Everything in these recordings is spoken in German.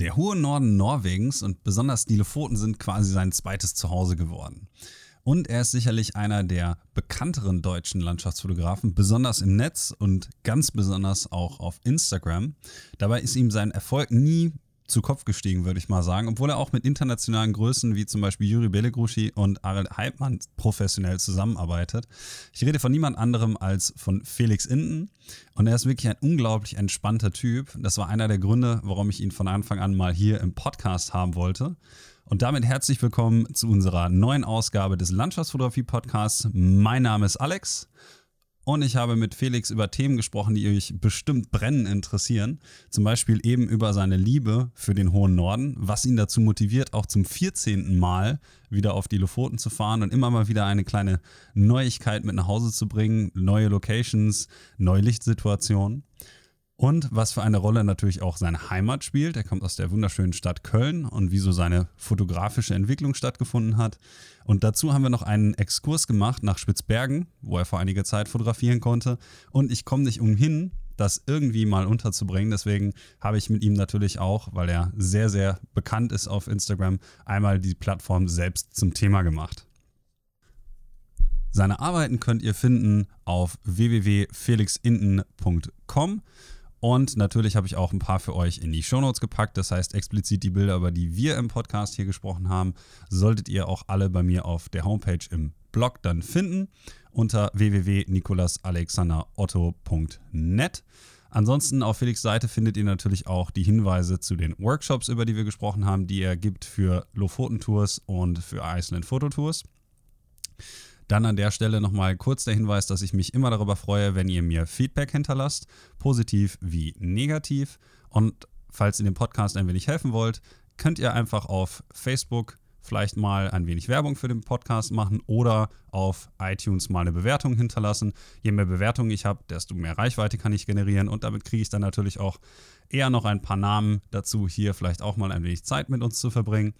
Der hohe Norden Norwegens und besonders die Lofoten sind quasi sein zweites Zuhause geworden. Und er ist sicherlich einer der bekannteren deutschen Landschaftsfotografen, besonders im Netz und ganz besonders auch auf Instagram. Dabei ist ihm sein Erfolg nie zu Kopf gestiegen, würde ich mal sagen, obwohl er auch mit internationalen Größen wie zum Beispiel Juri Belegruschi und Ariel Heidmann professionell zusammenarbeitet. Ich rede von niemand anderem als von Felix Inden und er ist wirklich ein unglaublich entspannter Typ. Das war einer der Gründe, warum ich ihn von Anfang an mal hier im Podcast haben wollte. Und damit herzlich willkommen zu unserer neuen Ausgabe des Landschaftsfotografie Podcasts. Mein Name ist Alex und ich habe mit Felix über Themen gesprochen, die euch bestimmt brennend interessieren. Zum Beispiel eben über seine Liebe für den hohen Norden, was ihn dazu motiviert, auch zum 14. Mal wieder auf die Lofoten zu fahren und immer mal wieder eine kleine Neuigkeit mit nach Hause zu bringen, neue Locations, neue Lichtsituationen. Und was für eine Rolle natürlich auch seine Heimat spielt. Er kommt aus der wunderschönen Stadt Köln und wie so seine fotografische Entwicklung stattgefunden hat. Und dazu haben wir noch einen Exkurs gemacht nach Spitzbergen, wo er vor einiger Zeit fotografieren konnte. Und ich komme nicht umhin, das irgendwie mal unterzubringen. Deswegen habe ich mit ihm natürlich auch, weil er sehr, sehr bekannt ist auf Instagram, einmal die Plattform selbst zum Thema gemacht. Seine Arbeiten könnt ihr finden auf www.felixinden.com. Und natürlich habe ich auch ein paar für euch in die Shownotes gepackt. Das heißt, explizit die Bilder, über die wir im Podcast hier gesprochen haben, solltet ihr auch alle bei mir auf der Homepage im Blog dann finden unter www.nikolasalexanderotto.net. Ansonsten auf Felix Seite findet ihr natürlich auch die Hinweise zu den Workshops, über die wir gesprochen haben, die er gibt für Lofoten-Tours und für Iceland Fototours. Dann an der Stelle nochmal kurz der Hinweis, dass ich mich immer darüber freue, wenn ihr mir Feedback hinterlasst, positiv wie negativ. Und falls ihr dem Podcast ein wenig helfen wollt, könnt ihr einfach auf Facebook vielleicht mal ein wenig Werbung für den Podcast machen oder auf iTunes mal eine Bewertung hinterlassen. Je mehr Bewertungen ich habe, desto mehr Reichweite kann ich generieren und damit kriege ich dann natürlich auch eher noch ein paar Namen dazu, hier vielleicht auch mal ein wenig Zeit mit uns zu verbringen.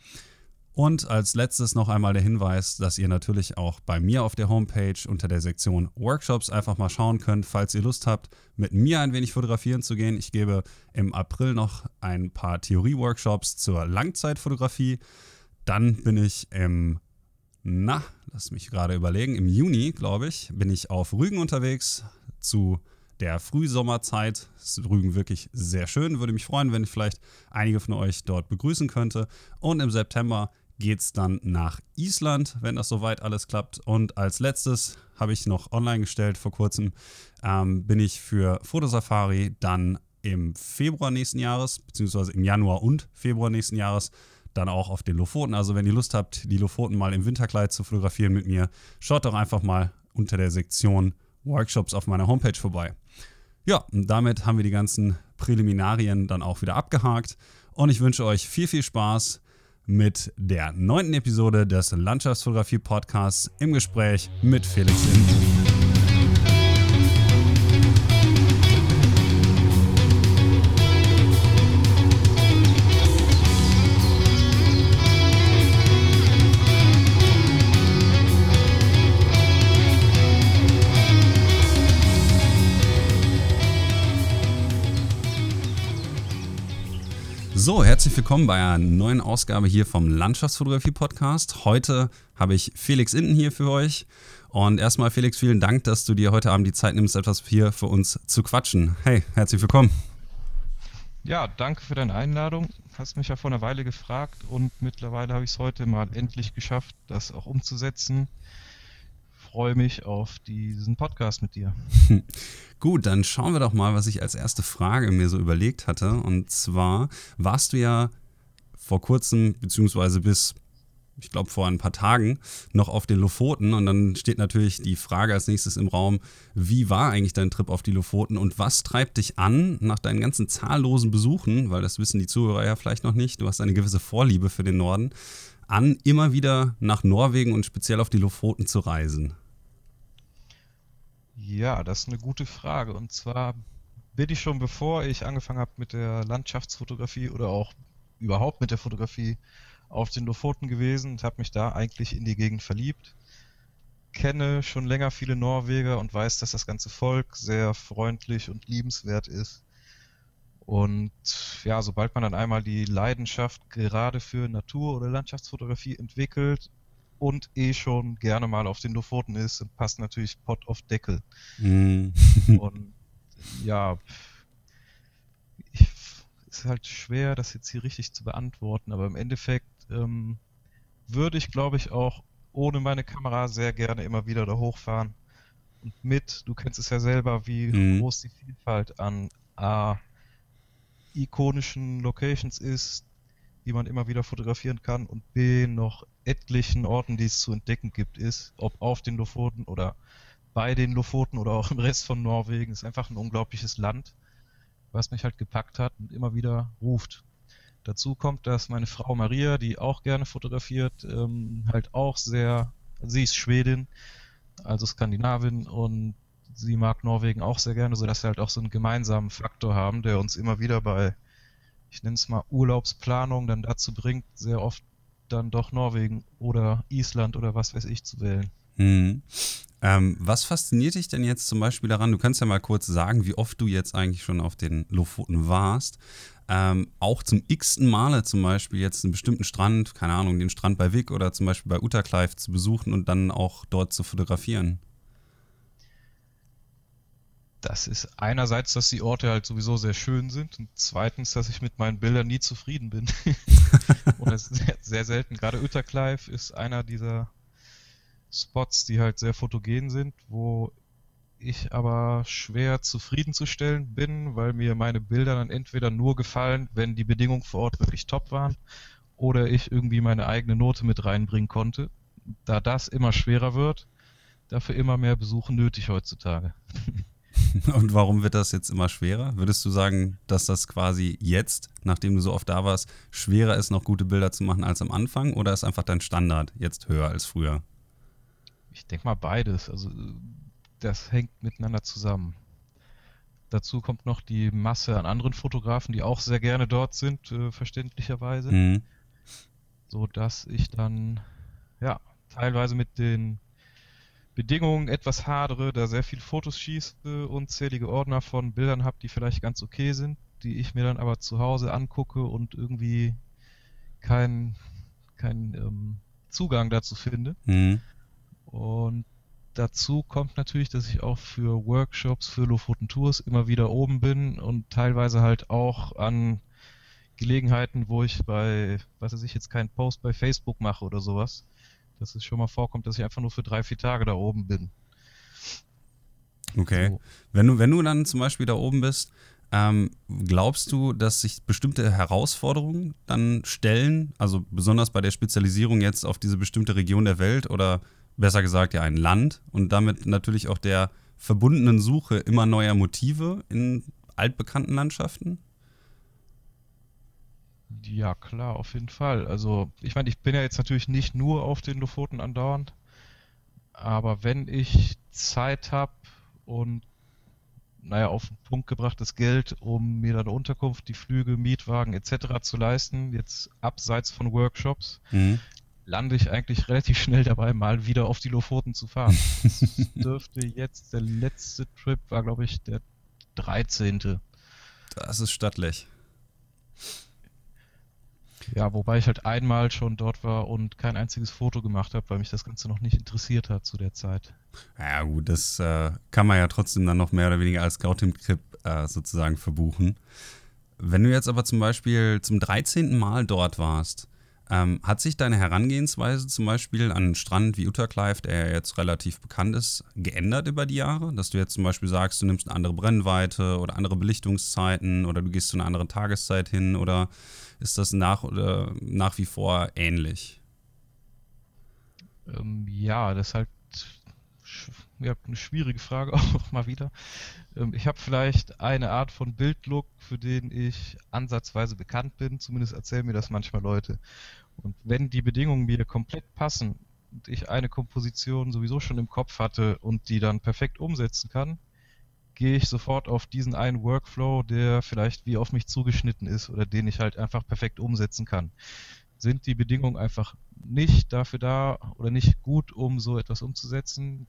Und als letztes noch einmal der Hinweis, dass ihr natürlich auch bei mir auf der Homepage unter der Sektion Workshops einfach mal schauen könnt, falls ihr Lust habt, mit mir ein wenig fotografieren zu gehen. Ich gebe im April noch ein paar Theorie-Workshops zur Langzeitfotografie. Dann bin ich im, na, lass mich gerade überlegen, im Juni, glaube ich, bin ich auf Rügen unterwegs zu der Frühsommerzeit. Ist Rügen wirklich sehr schön. Würde mich freuen, wenn ich vielleicht einige von euch dort begrüßen könnte. Und im September geht es dann nach Island, wenn das soweit alles klappt. Und als letztes habe ich noch online gestellt vor kurzem, ähm, bin ich für Fotosafari dann im Februar nächsten Jahres, beziehungsweise im Januar und Februar nächsten Jahres, dann auch auf den Lofoten. Also wenn ihr Lust habt, die Lofoten mal im Winterkleid zu fotografieren mit mir, schaut doch einfach mal unter der Sektion Workshops auf meiner Homepage vorbei. Ja, und damit haben wir die ganzen Präliminarien dann auch wieder abgehakt. Und ich wünsche euch viel, viel Spaß mit der neunten Episode des Landschaftsfotografie-Podcasts im Gespräch mit Felix Linden. So, herzlich willkommen bei einer neuen Ausgabe hier vom Landschaftsfotografie Podcast. Heute habe ich Felix Inden hier für euch. Und erstmal, Felix, vielen Dank, dass du dir heute Abend die Zeit nimmst, etwas hier für uns zu quatschen. Hey, herzlich willkommen. Ja, danke für deine Einladung. Hast mich ja vor einer Weile gefragt und mittlerweile habe ich es heute mal endlich geschafft, das auch umzusetzen freue mich auf diesen Podcast mit dir. Gut, dann schauen wir doch mal, was ich als erste Frage mir so überlegt hatte. Und zwar warst du ja vor kurzem, beziehungsweise bis, ich glaube, vor ein paar Tagen noch auf den Lofoten. Und dann steht natürlich die Frage als nächstes im Raum, wie war eigentlich dein Trip auf die Lofoten und was treibt dich an nach deinen ganzen zahllosen Besuchen, weil das wissen die Zuhörer ja vielleicht noch nicht, du hast eine gewisse Vorliebe für den Norden an, immer wieder nach Norwegen und speziell auf die Lofoten zu reisen? Ja, das ist eine gute Frage. Und zwar bin ich schon bevor ich angefangen habe mit der Landschaftsfotografie oder auch überhaupt mit der Fotografie auf den Lofoten gewesen und habe mich da eigentlich in die Gegend verliebt. Kenne schon länger viele Norweger und weiß, dass das ganze Volk sehr freundlich und liebenswert ist. Und ja, sobald man dann einmal die Leidenschaft gerade für Natur- oder Landschaftsfotografie entwickelt und eh schon gerne mal auf den Lofoten ist, dann passt natürlich Pot auf Deckel. Mm. und ja, ich, ist halt schwer, das jetzt hier richtig zu beantworten, aber im Endeffekt ähm, würde ich, glaube ich, auch ohne meine Kamera sehr gerne immer wieder da hochfahren. Und mit, du kennst es ja selber, wie mhm. groß die Vielfalt an A, ikonischen Locations ist, die man immer wieder fotografieren kann und B, noch etlichen Orten, die es zu entdecken gibt, ist, ob auf den Lofoten oder bei den Lofoten oder auch im Rest von Norwegen. Ist einfach ein unglaubliches Land, was mich halt gepackt hat und immer wieder ruft. Dazu kommt, dass meine Frau Maria, die auch gerne fotografiert, ähm, halt auch sehr, sie ist Schwedin, also Skandinavin und sie mag Norwegen auch sehr gerne, sodass wir halt auch so einen gemeinsamen Faktor haben, der uns immer wieder bei, ich nenne es mal Urlaubsplanung, dann dazu bringt, sehr oft dann doch Norwegen oder Island oder was weiß ich zu wählen. Mhm. Ähm, was fasziniert dich denn jetzt zum Beispiel daran? Du kannst ja mal kurz sagen, wie oft du jetzt eigentlich schon auf den Lofoten warst ähm, auch zum x-ten Male zum Beispiel jetzt einen bestimmten Strand, keine Ahnung, den Strand bei Wick oder zum Beispiel bei Utterkleif zu besuchen und dann auch dort zu fotografieren? Das ist einerseits, dass die Orte halt sowieso sehr schön sind und zweitens, dass ich mit meinen Bildern nie zufrieden bin. Oder sehr, sehr selten. Gerade Utterkleif ist einer dieser Spots, die halt sehr fotogen sind, wo ich aber schwer zufriedenzustellen bin, weil mir meine Bilder dann entweder nur gefallen, wenn die Bedingungen vor Ort wirklich top waren, oder ich irgendwie meine eigene Note mit reinbringen konnte. Da das immer schwerer wird, dafür immer mehr Besuche nötig heutzutage. Und warum wird das jetzt immer schwerer? Würdest du sagen, dass das quasi jetzt, nachdem du so oft da warst, schwerer ist, noch gute Bilder zu machen als am Anfang? Oder ist einfach dein Standard jetzt höher als früher? Ich denke mal beides. Also das hängt miteinander zusammen. Dazu kommt noch die Masse an anderen Fotografen, die auch sehr gerne dort sind, äh, verständlicherweise. Mhm. So dass ich dann, ja, teilweise mit den Bedingungen etwas hadere, da sehr viel Fotos schieße, unzählige Ordner von Bildern habe, die vielleicht ganz okay sind, die ich mir dann aber zu Hause angucke und irgendwie keinen kein, ähm, Zugang dazu finde. Mhm. Und dazu kommt natürlich, dass ich auch für Workshops, für Lofoten Tours immer wieder oben bin und teilweise halt auch an Gelegenheiten, wo ich bei, was weiß ich, jetzt keinen Post bei Facebook mache oder sowas, dass es schon mal vorkommt, dass ich einfach nur für drei, vier Tage da oben bin. Okay. So. Wenn, du, wenn du dann zum Beispiel da oben bist, ähm, glaubst du, dass sich bestimmte Herausforderungen dann stellen, also besonders bei der Spezialisierung jetzt auf diese bestimmte Region der Welt oder besser gesagt ja ein Land und damit natürlich auch der verbundenen Suche immer neuer Motive in altbekannten Landschaften? Ja, klar, auf jeden Fall. Also, ich meine, ich bin ja jetzt natürlich nicht nur auf den Lofoten andauernd, aber wenn ich Zeit habe und naja, auf den Punkt gebrachtes Geld, um mir dann eine Unterkunft, die Flüge, Mietwagen etc. zu leisten, jetzt abseits von Workshops, mhm lande ich eigentlich relativ schnell dabei, mal wieder auf die Lofoten zu fahren. Das dürfte jetzt, der letzte Trip war, glaube ich, der 13. Das ist stattlich. Ja, wobei ich halt einmal schon dort war und kein einziges Foto gemacht habe, weil mich das Ganze noch nicht interessiert hat zu der Zeit. Ja, gut, das äh, kann man ja trotzdem dann noch mehr oder weniger als Scouting-Trip äh, sozusagen verbuchen. Wenn du jetzt aber zum Beispiel zum 13. Mal dort warst, ähm, hat sich deine Herangehensweise zum Beispiel an einen Strand wie Utterkleif, der jetzt relativ bekannt ist, geändert über die Jahre? Dass du jetzt zum Beispiel sagst, du nimmst eine andere Brennweite oder andere Belichtungszeiten oder du gehst zu einer anderen Tageszeit hin oder ist das nach, oder nach wie vor ähnlich? Ähm, ja, das ist halt ja, eine schwierige Frage auch mal wieder. Ähm, ich habe vielleicht eine Art von Bildlook, für den ich ansatzweise bekannt bin. Zumindest erzählen mir das manchmal Leute. Und wenn die Bedingungen mir komplett passen und ich eine Komposition sowieso schon im Kopf hatte und die dann perfekt umsetzen kann, gehe ich sofort auf diesen einen Workflow, der vielleicht wie auf mich zugeschnitten ist oder den ich halt einfach perfekt umsetzen kann. Sind die Bedingungen einfach nicht dafür da oder nicht gut, um so etwas umzusetzen,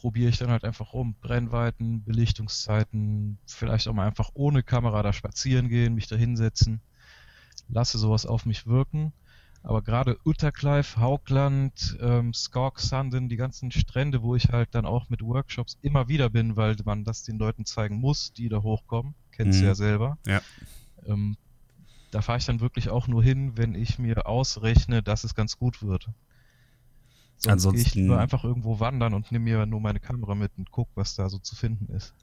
probiere ich dann halt einfach rum. Brennweiten, Belichtungszeiten, vielleicht auch mal einfach ohne Kamera da spazieren gehen, mich da hinsetzen. Lasse sowas auf mich wirken. Aber gerade Utterclive, Haugland, ähm, Skog, Sanden, die ganzen Strände, wo ich halt dann auch mit Workshops immer wieder bin, weil man das den Leuten zeigen muss, die da hochkommen. Kennst mhm. du ja selber. Ja. Ähm, da fahre ich dann wirklich auch nur hin, wenn ich mir ausrechne, dass es ganz gut wird. Sonst Ansonsten gehe ich nur einfach irgendwo wandern und nehme mir nur meine Kamera mit und gucke, was da so zu finden ist.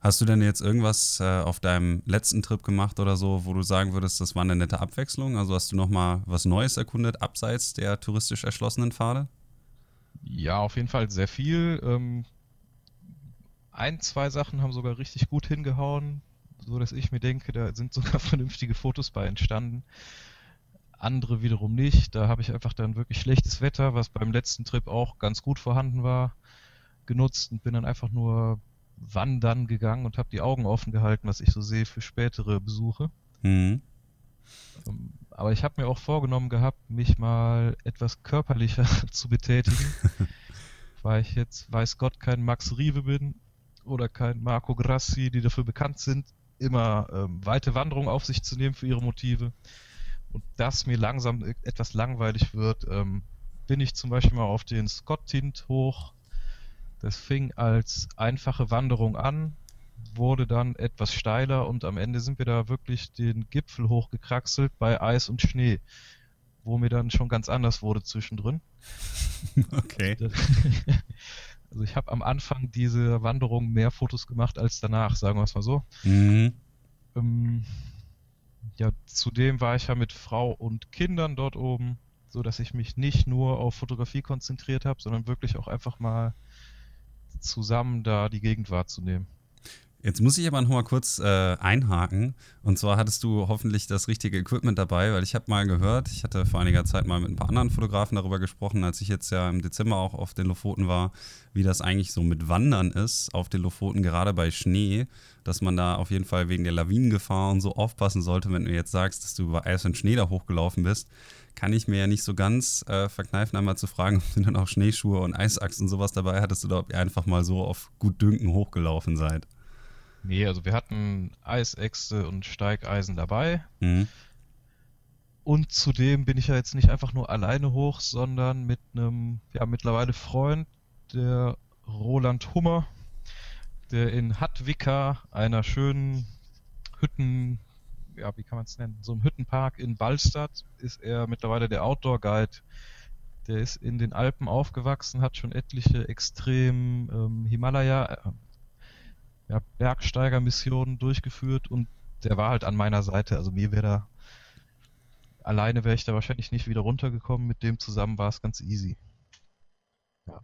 Hast du denn jetzt irgendwas äh, auf deinem letzten Trip gemacht oder so, wo du sagen würdest, das war eine nette Abwechslung? Also hast du nochmal was Neues erkundet, abseits der touristisch erschlossenen Pfade? Ja, auf jeden Fall sehr viel. Ähm, ein, zwei Sachen haben sogar richtig gut hingehauen, so dass ich mir denke, da sind sogar vernünftige Fotos bei entstanden. Andere wiederum nicht. Da habe ich einfach dann wirklich schlechtes Wetter, was beim letzten Trip auch ganz gut vorhanden war, genutzt und bin dann einfach nur wandern gegangen und habe die Augen offen gehalten, was ich so sehe für spätere Besuche. Mhm. Ähm, aber ich habe mir auch vorgenommen gehabt, mich mal etwas körperlicher zu betätigen, weil ich jetzt, weiß Gott, kein Max Rive bin oder kein Marco Grassi, die dafür bekannt sind, immer ähm, weite Wanderungen auf sich zu nehmen für ihre Motive. Und das mir langsam etwas langweilig wird, ähm, bin ich zum Beispiel mal auf den Scott Tint hoch das fing als einfache Wanderung an, wurde dann etwas steiler und am Ende sind wir da wirklich den Gipfel hochgekraxelt bei Eis und Schnee, wo mir dann schon ganz anders wurde zwischendrin. Okay. Also ich habe am Anfang dieser Wanderung mehr Fotos gemacht als danach, sagen wir es mal so. Mhm. Ähm, ja, zudem war ich ja mit Frau und Kindern dort oben, so dass ich mich nicht nur auf Fotografie konzentriert habe, sondern wirklich auch einfach mal zusammen da die Gegend wahrzunehmen. Jetzt muss ich aber noch mal kurz äh, einhaken. Und zwar hattest du hoffentlich das richtige Equipment dabei, weil ich habe mal gehört, ich hatte vor einiger Zeit mal mit ein paar anderen Fotografen darüber gesprochen, als ich jetzt ja im Dezember auch auf den Lofoten war, wie das eigentlich so mit Wandern ist auf den Lofoten, gerade bei Schnee, dass man da auf jeden Fall wegen der Lawinengefahr und so aufpassen sollte, wenn du jetzt sagst, dass du über Eis und Schnee da hochgelaufen bist kann ich mir ja nicht so ganz äh, verkneifen, einmal zu fragen, ob du dann auch Schneeschuhe und Eisachs und sowas dabei hattest oder ob ihr einfach mal so auf gut Dünken hochgelaufen seid. Nee, also wir hatten Eisäxte und Steigeisen dabei. Mhm. Und zudem bin ich ja jetzt nicht einfach nur alleine hoch, sondern mit einem, ja, mittlerweile Freund, der Roland Hummer, der in Hattwika, einer schönen Hütten, ja, wie kann man es nennen, so einem Hüttenpark in Ballstadt ist er mittlerweile der Outdoor-Guide. Der ist in den Alpen aufgewachsen, hat schon etliche extrem ähm, Himalaya, ja, Bergsteigermissionen durchgeführt und der war halt an meiner Seite. Also mir wäre da alleine wäre ich da wahrscheinlich nicht wieder runtergekommen. Mit dem zusammen war es ganz easy. Ja.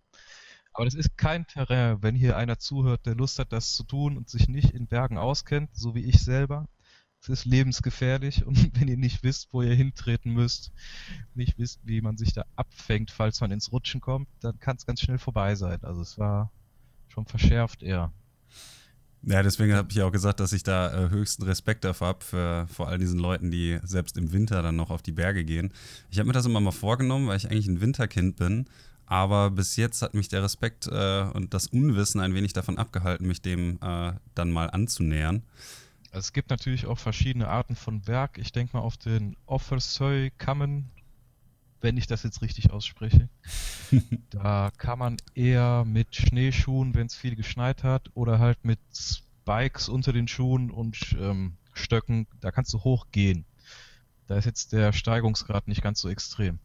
Aber das ist kein Terrain, wenn hier einer zuhört, der Lust hat, das zu tun und sich nicht in Bergen auskennt, so wie ich selber, es ist lebensgefährlich und wenn ihr nicht wisst, wo ihr hintreten müsst, nicht wisst, wie man sich da abfängt, falls man ins Rutschen kommt, dann kann es ganz schnell vorbei sein. Also es war schon verschärft eher. Ja, deswegen habe ich auch gesagt, dass ich da äh, höchsten Respekt dafür habe, vor all diesen Leuten, die selbst im Winter dann noch auf die Berge gehen. Ich habe mir das immer mal vorgenommen, weil ich eigentlich ein Winterkind bin. Aber bis jetzt hat mich der Respekt äh, und das Unwissen ein wenig davon abgehalten, mich dem äh, dann mal anzunähern. Es gibt natürlich auch verschiedene Arten von Berg. Ich denke mal auf den Offersöy Kammen, wenn ich das jetzt richtig ausspreche. da kann man eher mit Schneeschuhen, wenn es viel geschneit hat, oder halt mit Spikes unter den Schuhen und ähm, Stöcken, da kannst du hochgehen. Da ist jetzt der Steigungsgrad nicht ganz so extrem.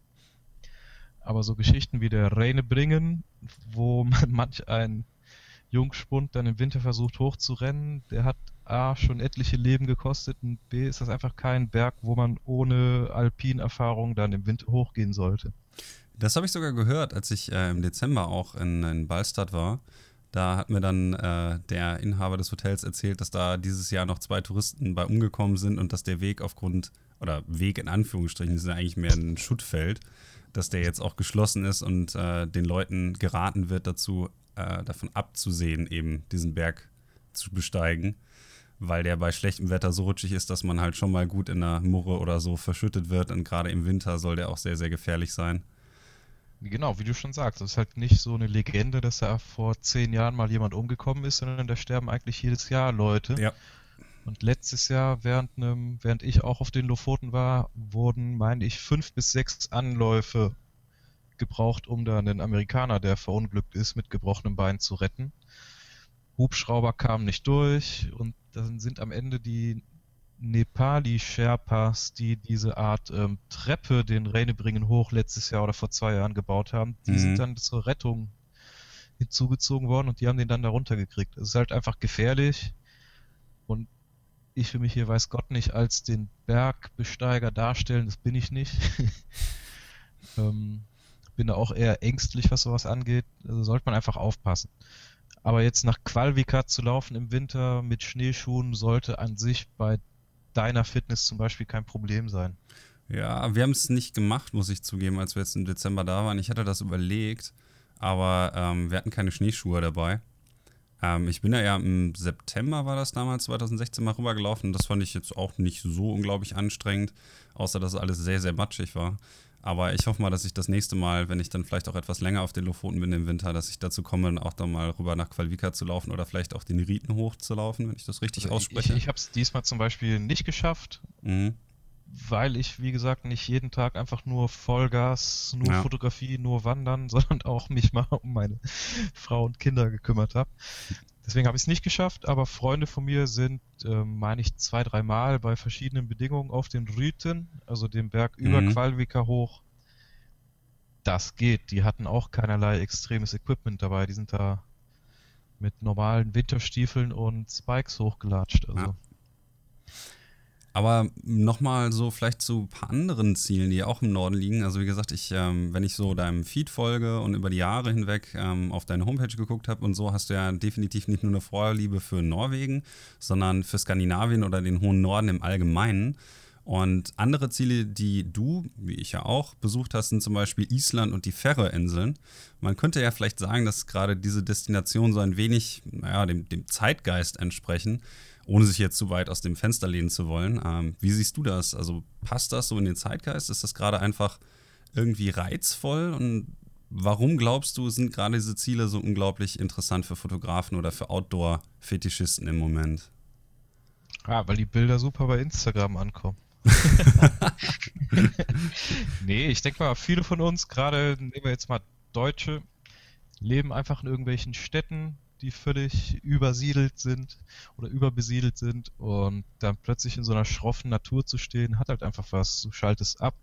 Aber so Geschichten wie der Reinebringen, wo man manch ein Jungspund dann im Winter versucht hochzurennen, der hat A schon etliche Leben gekostet und B ist das einfach kein Berg, wo man ohne Alpinerfahrung dann im Winter hochgehen sollte. Das habe ich sogar gehört, als ich äh, im Dezember auch in, in Ballstadt war. Da hat mir dann äh, der Inhaber des Hotels erzählt, dass da dieses Jahr noch zwei Touristen bei umgekommen sind und dass der Weg aufgrund, oder Weg in Anführungsstrichen, ist ja eigentlich mehr ein Schuttfeld, dass der jetzt auch geschlossen ist und äh, den Leuten geraten wird dazu, äh, davon abzusehen, eben diesen Berg zu besteigen, weil der bei schlechtem Wetter so rutschig ist, dass man halt schon mal gut in der Murre oder so verschüttet wird und gerade im Winter soll der auch sehr, sehr gefährlich sein. Genau, wie du schon sagst, es ist halt nicht so eine Legende, dass da vor zehn Jahren mal jemand umgekommen ist, sondern da sterben eigentlich jedes Jahr Leute. Ja. Und letztes Jahr, während, einem, während ich auch auf den Lofoten war, wurden, meine ich, fünf bis sechs Anläufe gebraucht, um da einen Amerikaner, der verunglückt ist, mit gebrochenem Bein zu retten. Hubschrauber kamen nicht durch und dann sind am Ende die Nepali-Sherpas, die diese Art ähm, Treppe den Reinebringen hoch letztes Jahr oder vor zwei Jahren gebaut haben, die Mhm. sind dann zur Rettung hinzugezogen worden und die haben den dann da runtergekriegt. Es ist halt einfach gefährlich und ich will mich hier, weiß Gott, nicht als den Bergbesteiger darstellen, das bin ich nicht. ähm, bin da auch eher ängstlich, was sowas angeht. Also sollte man einfach aufpassen. Aber jetzt nach Qualvika zu laufen im Winter mit Schneeschuhen sollte an sich bei deiner Fitness zum Beispiel kein Problem sein. Ja, wir haben es nicht gemacht, muss ich zugeben, als wir jetzt im Dezember da waren. Ich hatte das überlegt, aber ähm, wir hatten keine Schneeschuhe dabei. Ähm, ich bin ja eher im September, war das damals, 2016 mal rübergelaufen. Das fand ich jetzt auch nicht so unglaublich anstrengend, außer dass alles sehr, sehr matschig war. Aber ich hoffe mal, dass ich das nächste Mal, wenn ich dann vielleicht auch etwas länger auf den Lofoten bin im Winter, dass ich dazu komme, auch dann mal rüber nach Qualvika zu laufen oder vielleicht auch den Riten hochzulaufen, wenn ich das richtig Also ausspreche. Ich, ich habe es diesmal zum Beispiel nicht geschafft, mhm. weil ich, wie gesagt, nicht jeden Tag einfach nur Vollgas, nur Ja. Fotografie, nur Wandern, sondern auch mich mal um meine Frau und Kinder gekümmert habe. Deswegen habe ich es nicht geschafft, aber Freunde von mir sind, ähm, meine ich, zwei, dreimal bei verschiedenen Bedingungen auf den Rüten, also dem Berg über Mhm. Qualvika hoch. Das geht. Die hatten auch keinerlei extremes Equipment dabei. Die sind da mit normalen Winterstiefeln und Spikes hochgelatscht. Also. Ja. Aber nochmal so vielleicht zu ein paar anderen Zielen, die auch im Norden liegen. Also wie gesagt, ich, ähm, wenn ich so deinem Feed folge und über die Jahre hinweg ähm, auf deine Homepage geguckt habe und so, hast du ja definitiv nicht nur eine Vorliebe für Norwegen, sondern für Skandinavien oder den hohen Norden im Allgemeinen. Und andere Ziele, die du, wie ich ja auch, besucht hast, sind zum Beispiel Island und die Färöerinseln. Man könnte ja vielleicht sagen, dass gerade diese Destinationen so ein wenig naja, dem, dem Zeitgeist entsprechen, ohne sich jetzt zu weit aus dem Fenster lehnen zu wollen. Ähm, wie siehst du das? Also passt das so in den Zeitgeist? Ist das gerade einfach irgendwie reizvoll? Und warum glaubst du, sind gerade diese Ziele so unglaublich interessant für Fotografen oder für Outdoor-Fetischisten im Moment? Ah, weil die Bilder super bei Instagram ankommen. nee, ich denke mal, viele von uns, gerade nehmen wir jetzt mal Deutsche, leben einfach in irgendwelchen Städten, die völlig übersiedelt sind oder überbesiedelt sind und dann plötzlich in so einer schroffen Natur zu stehen, hat halt einfach was. Du schaltest ab,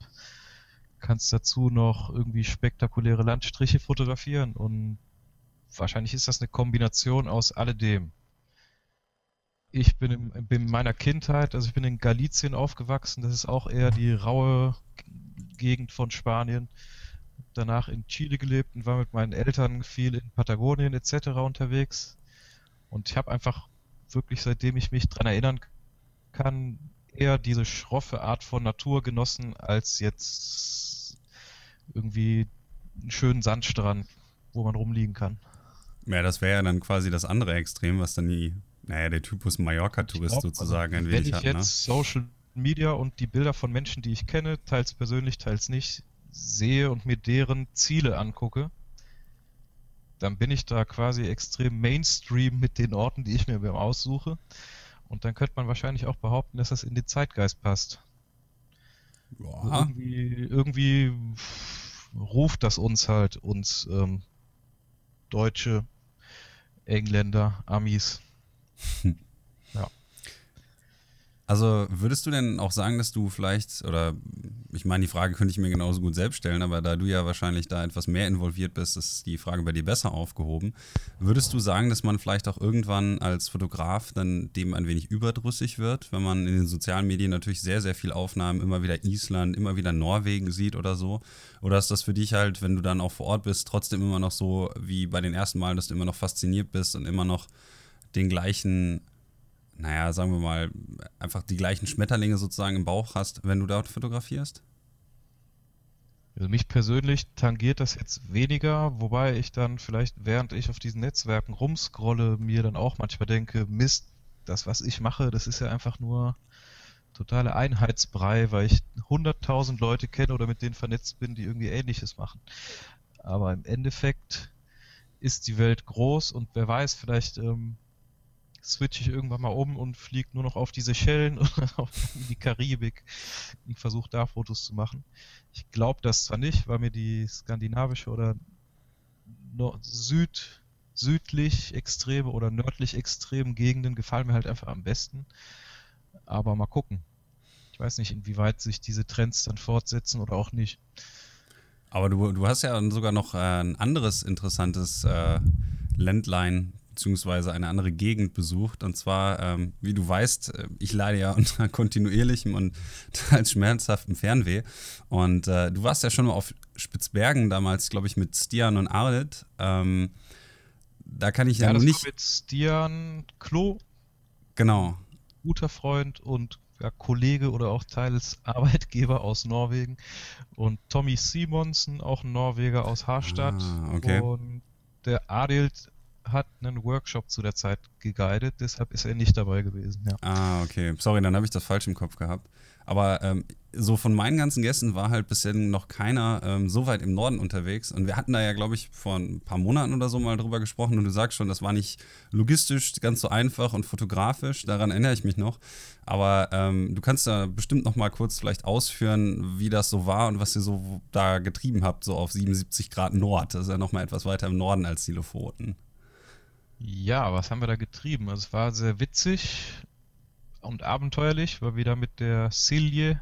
kannst dazu noch irgendwie spektakuläre Landstriche fotografieren und wahrscheinlich ist das eine Kombination aus alledem. Ich bin, in meiner Kindheit, also ich bin in Galicien aufgewachsen, das ist auch eher die raue Gegend von Spanien. Danach in Chile gelebt und war mit meinen Eltern viel in Patagonien etc. unterwegs. Und ich habe einfach wirklich, seitdem ich mich dran erinnern kann, eher diese schroffe Art von Natur genossen, als jetzt irgendwie einen schönen Sandstrand, wo man rumliegen kann. Ja, das wäre ja dann quasi das andere Extrem, was dann die, naja, der Typus Mallorca-Tourist glaub, sozusagen also, ein Wenn wenig ich hat. jetzt Ne? Social Media und die Bilder von Menschen, die ich kenne, teils persönlich, teils nicht, sehe und mir deren Ziele angucke, dann bin ich da quasi extrem Mainstream mit den Orten, die ich mir aussuche. Und dann könnte man wahrscheinlich auch behaupten, dass das in den Zeitgeist passt. Ja, Irgendwie, irgendwie ruft das uns halt, uns ähm, Deutsche, Engländer, Amis. Also würdest du denn auch sagen, dass du vielleicht, oder ich meine, die Frage könnte ich mir genauso gut selbst stellen, aber da du ja wahrscheinlich da etwas mehr involviert bist, ist die Frage bei dir besser aufgehoben. Würdest du sagen, dass man vielleicht auch irgendwann als Fotograf dann dem ein wenig überdrüssig wird, wenn man in den sozialen Medien natürlich sehr, sehr viel Aufnahmen, immer wieder Island, immer wieder Norwegen sieht oder so? Oder ist das für dich halt, wenn du dann auch vor Ort bist, trotzdem immer noch so wie bei den ersten Malen, dass du immer noch fasziniert bist und immer noch den gleichen naja, sagen wir mal, einfach die gleichen Schmetterlinge sozusagen im Bauch hast, wenn du dort fotografierst? Also mich persönlich tangiert das jetzt weniger, wobei ich dann vielleicht, während ich auf diesen Netzwerken rumscrolle, mir dann auch manchmal denke, Mist, das, was ich mache, das ist ja einfach nur totale Einheitsbrei, weil ich 100.000 Leute kenne oder mit denen vernetzt bin, die irgendwie Ähnliches machen. Aber im Endeffekt ist die Welt groß und wer weiß, vielleicht ähm, switche ich irgendwann mal um und fliege nur noch auf die Seychellen oder in die Karibik und versuche da Fotos zu machen. Ich glaube das zwar nicht, weil mir die skandinavische oder Süd, südlich extreme oder nördlich extreme Gegenden gefallen mir halt einfach am besten. Aber mal gucken. Ich weiß nicht, inwieweit sich diese Trends dann fortsetzen oder auch nicht. Aber du, du hast ja sogar noch äh, ein anderes interessantes äh, Ländlein beziehungsweise eine andere Gegend besucht. Und zwar, ähm, wie du weißt, äh, ich leide ja unter kontinuierlichem und teils schmerzhaftem Fernweh. Und äh, du warst ja schon mal auf Spitzbergen damals, glaube ich, mit Stian und Arlet. Ähm, da kann ich ja, ja das nicht. mit Stian Klo. Genau. Guter Freund und ja, Kollege oder auch teils Arbeitgeber aus Norwegen. Und Tommy Simonsen, auch ein Norweger aus Harstadt. Ah, okay. Und der Adelt hat einen Workshop zu der Zeit geguidet, deshalb ist er nicht dabei gewesen. Ja. Ah, okay. Sorry, dann habe ich das falsch im Kopf gehabt. Aber ähm, so von meinen ganzen Gästen war halt bisher noch keiner ähm, so weit im Norden unterwegs. Und wir hatten da ja, glaube ich, vor ein paar Monaten oder so mal drüber gesprochen. Und du sagst schon, das war nicht logistisch ganz so einfach und fotografisch. Daran erinnere ich mich noch. Aber ähm, du kannst da bestimmt noch mal kurz vielleicht ausführen, wie das so war und was ihr so da getrieben habt, so auf 77 Grad Nord. Das ist ja noch mal etwas weiter im Norden als die Lofoten. Ja, was haben wir da getrieben? Also es war sehr witzig und abenteuerlich, weil wir da mit der Silje,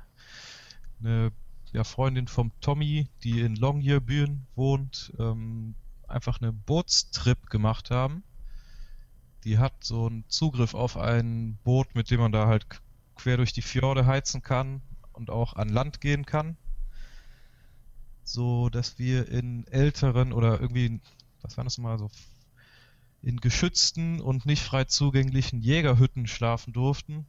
eine ja, Freundin vom Tommy, die in Longyearbyen wohnt, ähm, einfach eine Bootstrip gemacht haben. Die hat so einen Zugriff auf ein Boot, mit dem man da halt quer durch die Fjorde heizen kann und auch an Land gehen kann. So dass wir in älteren oder irgendwie, was war das mal, so in geschützten und nicht frei zugänglichen Jägerhütten schlafen durften.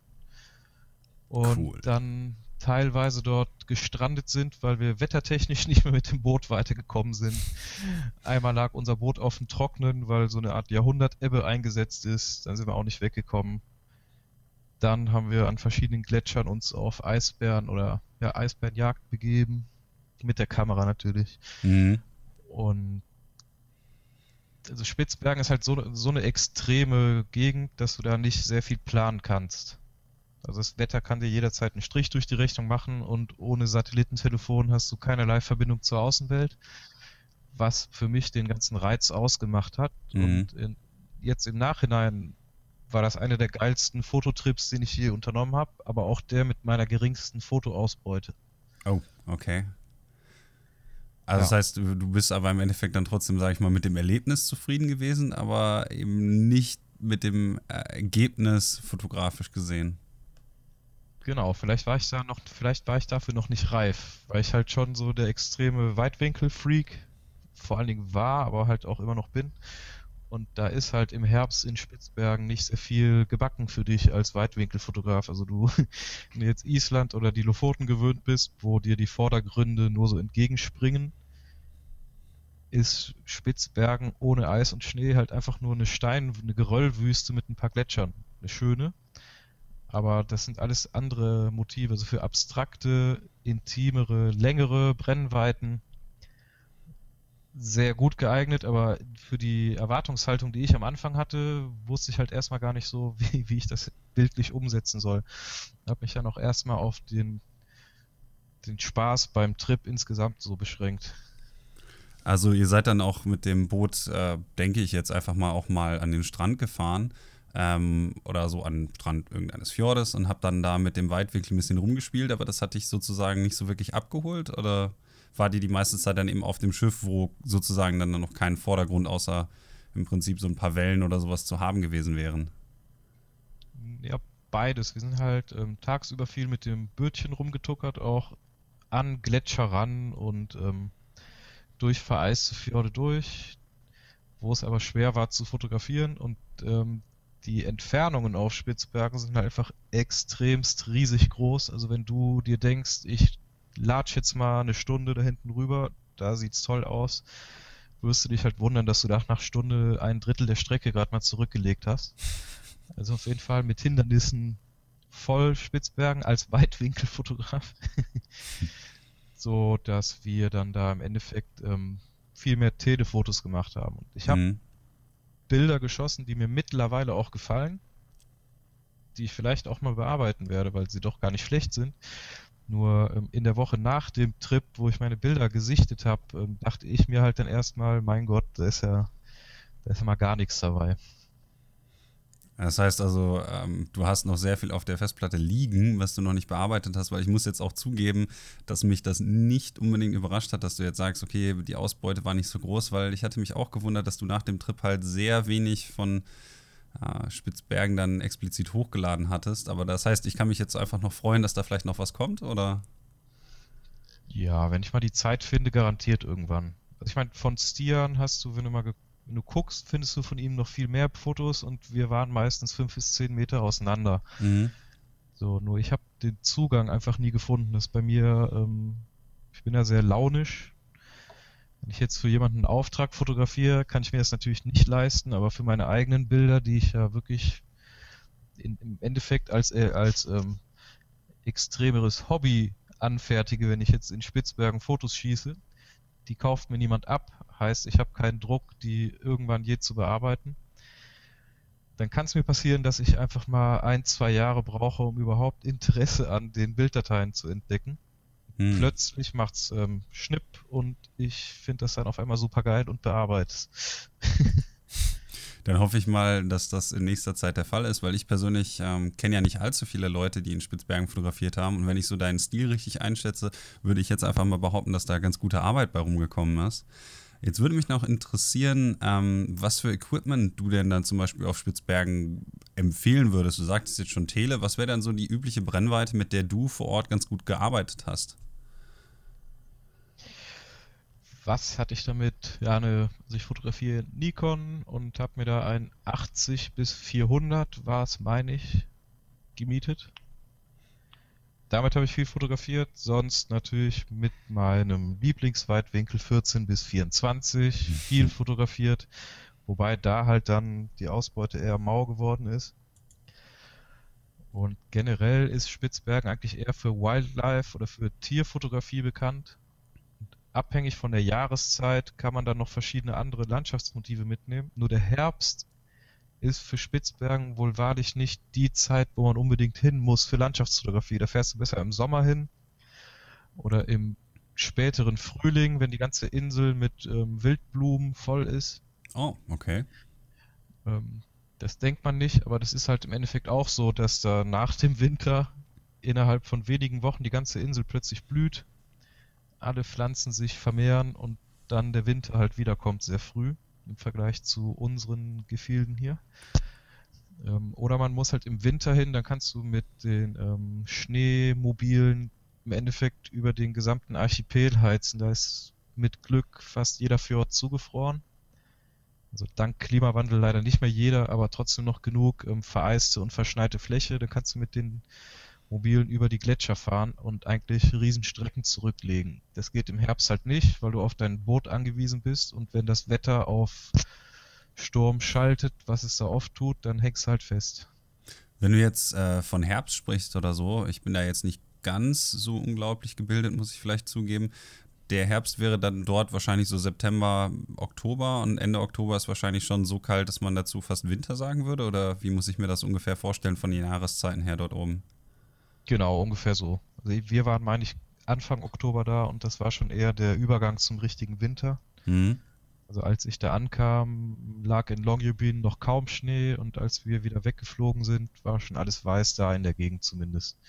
Und cool. dann teilweise dort gestrandet sind, weil wir wettertechnisch nicht mehr mit dem Boot weitergekommen sind. Einmal lag unser Boot auf dem Trocknen, weil so eine Art Jahrhundertebbe eingesetzt ist. Dann sind wir auch nicht weggekommen. Dann haben wir an verschiedenen Gletschern uns auf Eisbären oder ja, Eisbärenjagd begeben. Mit der Kamera natürlich. Mhm. Und also Spitzbergen ist halt so, so eine extreme Gegend, dass du da nicht sehr viel planen kannst. Also das Wetter kann dir jederzeit einen Strich durch die Rechnung machen und ohne Satellitentelefon hast du keinerlei Verbindung zur Außenwelt, was für mich den ganzen Reiz ausgemacht hat. Mhm. Und in, jetzt im Nachhinein war das eine der geilsten Fototrips, den ich je unternommen habe, aber auch der mit meiner geringsten Fotoausbeute. Oh, okay. Also ja. das heißt, du, bist aber im Endeffekt dann trotzdem, sage ich mal, mit dem Erlebnis zufrieden gewesen, aber eben nicht mit dem Ergebnis fotografisch gesehen. Genau, vielleicht war ich da noch, vielleicht war ich dafür noch nicht reif, weil ich halt schon so der extreme Weitwinkel-Freak vor allen Dingen war, aber halt auch immer noch bin. Und da ist halt im Herbst in Spitzbergen nicht sehr viel gebacken für dich als Weitwinkelfotograf. Also du, wenn du jetzt Island oder die Lofoten gewöhnt bist, wo dir die Vordergründe nur so entgegenspringen, ist Spitzbergen ohne Eis und Schnee halt einfach nur eine Stein, eine Geröllwüste mit ein paar Gletschern. Eine schöne. Aber das sind alles andere Motive, also für abstrakte, intimere, längere Brennweiten sehr gut geeignet, aber für die Erwartungshaltung, die ich am Anfang hatte, wusste ich halt erstmal gar nicht so, wie, wie ich das bildlich umsetzen soll. Habe mich dann auch erstmal auf den, den Spaß beim Trip insgesamt so beschränkt. Also ihr seid dann auch mit dem Boot, äh, denke ich jetzt einfach mal auch mal an den Strand gefahren ähm, oder so an den Strand irgendeines Fjordes und habt dann da mit dem Weitwinkel ein bisschen rumgespielt, aber das hat dich sozusagen nicht so wirklich abgeholt oder? War die die meiste Zeit dann eben auf dem Schiff, wo sozusagen dann noch kein Vordergrund außer im Prinzip so ein paar Wellen oder sowas zu haben gewesen wären? Ja, beides. Wir sind halt ähm, tagsüber viel mit dem Bötchen rumgetuckert, auch an Gletscher ran und ähm, durch vereiste Fjorde durch, wo es aber schwer war zu fotografieren und ähm, die Entfernungen auf Spitzbergen sind halt einfach extremst riesig groß. Also wenn du dir denkst, ich latsch jetzt mal eine Stunde da hinten rüber, da sieht's toll aus, wirst du dich halt wundern, dass du nach einer Stunde ein Drittel der Strecke gerade mal zurückgelegt hast. Also auf jeden Fall mit Hindernissen voll Spitzbergen als Weitwinkelfotograf. so dass wir dann da im Endeffekt ähm, viel mehr Telefotos gemacht haben. Und ich habe Mhm. Bilder geschossen, die mir mittlerweile auch gefallen, die ich vielleicht auch mal bearbeiten werde, weil sie doch gar nicht schlecht sind. Nur ähm, in der Woche nach dem Trip, wo ich meine Bilder gesichtet habe, ähm, dachte ich mir halt dann erstmal, mein Gott, da ist ja, da ist ja mal gar nichts dabei. Das heißt also, ähm, du hast noch sehr viel auf der Festplatte liegen, was du noch nicht bearbeitet hast, weil ich muss jetzt auch zugeben, dass mich das nicht unbedingt überrascht hat, dass du jetzt sagst, okay, die Ausbeute war nicht so groß, weil ich hatte mich auch gewundert, dass du nach dem Trip halt sehr wenig von äh, Spitzbergen dann explizit hochgeladen hattest. Aber das heißt, ich kann mich jetzt einfach noch freuen, dass da vielleicht noch was kommt, oder? Ja, wenn ich mal die Zeit finde, garantiert irgendwann. Also ich meine, von Stian hast du, wenn du mal wenn du guckst, findest du von ihm noch viel mehr Fotos und wir waren meistens fünf bis zehn Meter auseinander. Mhm. So, nur ich habe den Zugang einfach nie gefunden. Das ist bei mir, ähm, ich bin ja sehr launisch. Wenn ich jetzt für jemanden einen Auftrag fotografiere, kann ich mir das natürlich nicht leisten, aber für meine eigenen Bilder, die ich ja wirklich in, im Endeffekt als, äh, als ähm, extremeres Hobby anfertige, wenn ich jetzt in Spitzbergen Fotos schieße, die kauft mir niemand ab. Heißt, ich habe keinen Druck, die irgendwann je zu bearbeiten. Dann kann es mir passieren, dass ich einfach mal ein, zwei Jahre brauche, um überhaupt Interesse an den Bilddateien zu entdecken. Hm. Plötzlich macht's ähm, Schnipp und ich finde das dann auf einmal super geil und bearbeite es. Dann hoffe ich mal, dass das in nächster Zeit der Fall ist, weil ich persönlich ähm, kenne ja nicht allzu viele Leute, die in Spitzbergen fotografiert haben. Und wenn ich so deinen Stil richtig einschätze, würde ich jetzt einfach mal behaupten, dass da ganz gute Arbeit bei rumgekommen ist. Jetzt würde mich noch interessieren, ähm, was für Equipment du denn dann zum Beispiel auf Spitzbergen empfehlen würdest. Du sagtest jetzt schon Tele. Was wäre dann so die übliche Brennweite, mit der du vor Ort ganz gut gearbeitet hast? Was hatte ich damit? Ja, eine, also ich fotografiere Nikon und habe mir da ein 80 bis 400 war es, meine ich, gemietet. Damit habe ich viel fotografiert, sonst natürlich mit meinem Lieblingsweitwinkel 14 bis 24 viel fotografiert, wobei da halt dann die Ausbeute eher mau geworden ist. Und generell ist Spitzbergen eigentlich eher für Wildlife oder für Tierfotografie bekannt. Abhängig von der Jahreszeit kann man dann noch verschiedene andere Landschaftsmotive mitnehmen. Nur der Herbst ist für Spitzbergen wohl wahrlich nicht die Zeit, wo man unbedingt hin muss für Landschaftsfotografie. Da fährst du besser im Sommer hin oder im späteren Frühling, wenn die ganze Insel mit ähm, Wildblumen voll ist. Oh, okay. Ähm, das denkt man nicht, aber das ist halt im Endeffekt auch so, dass da nach dem Winter innerhalb von wenigen Wochen die ganze Insel plötzlich blüht, alle Pflanzen sich vermehren und dann der Winter halt wiederkommt sehr früh im Vergleich zu unseren Gefilden hier. Ähm, oder man muss halt im Winter hin, dann kannst du mit den ähm, Schneemobilen im Endeffekt über den gesamten Archipel heizen. Da ist mit Glück fast jeder Fjord zugefroren. Also dank Klimawandel leider nicht mehr jeder, aber trotzdem noch genug ähm, vereiste und verschneite Fläche. Da kannst du mit den Mobilen über die Gletscher fahren und eigentlich Riesenstrecken zurücklegen. Das geht im Herbst halt nicht, weil du auf dein Boot angewiesen bist und wenn das Wetter auf Sturm schaltet, was es da oft tut, dann hängst du halt fest. Wenn du jetzt äh, von Herbst sprichst oder so, ich bin da jetzt nicht ganz so unglaublich gebildet, muss ich vielleicht zugeben. Der Herbst wäre dann dort wahrscheinlich so September, Oktober und Ende Oktober ist wahrscheinlich schon so kalt, dass man dazu fast Winter sagen würde? Oder wie muss ich mir das ungefähr vorstellen von den Jahreszeiten her dort oben? Genau, ungefähr so. Also wir waren, meine ich, Anfang Oktober da und das war schon eher der Übergang zum richtigen Winter. Hm. Also als ich da ankam, lag in Longyearbyen noch kaum Schnee und als wir wieder weggeflogen sind, war schon alles weiß da in der Gegend zumindest.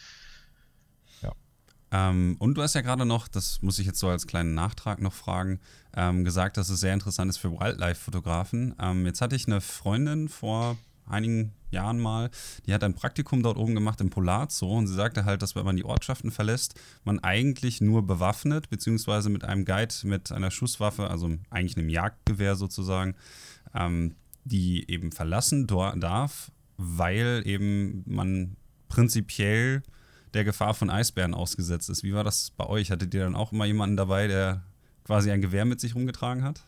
Ähm, und du hast ja gerade noch, das muss ich jetzt so als kleinen Nachtrag noch fragen, ähm, gesagt, dass es sehr interessant ist für Wildlife-Fotografen. Ähm, jetzt hatte ich eine Freundin vor einigen Jahren mal, die hat ein Praktikum dort oben gemacht im Polarzoo und sie sagte halt, dass wenn man die Ortschaften verlässt, man eigentlich nur bewaffnet, beziehungsweise mit einem Guide mit einer Schusswaffe, also eigentlich einem Jagdgewehr sozusagen, ähm, die eben verlassen darf, weil eben man prinzipiell der Gefahr von Eisbären ausgesetzt ist. Wie war das bei euch? Hattet ihr dann auch immer jemanden dabei, der quasi ein Gewehr mit sich rumgetragen hat?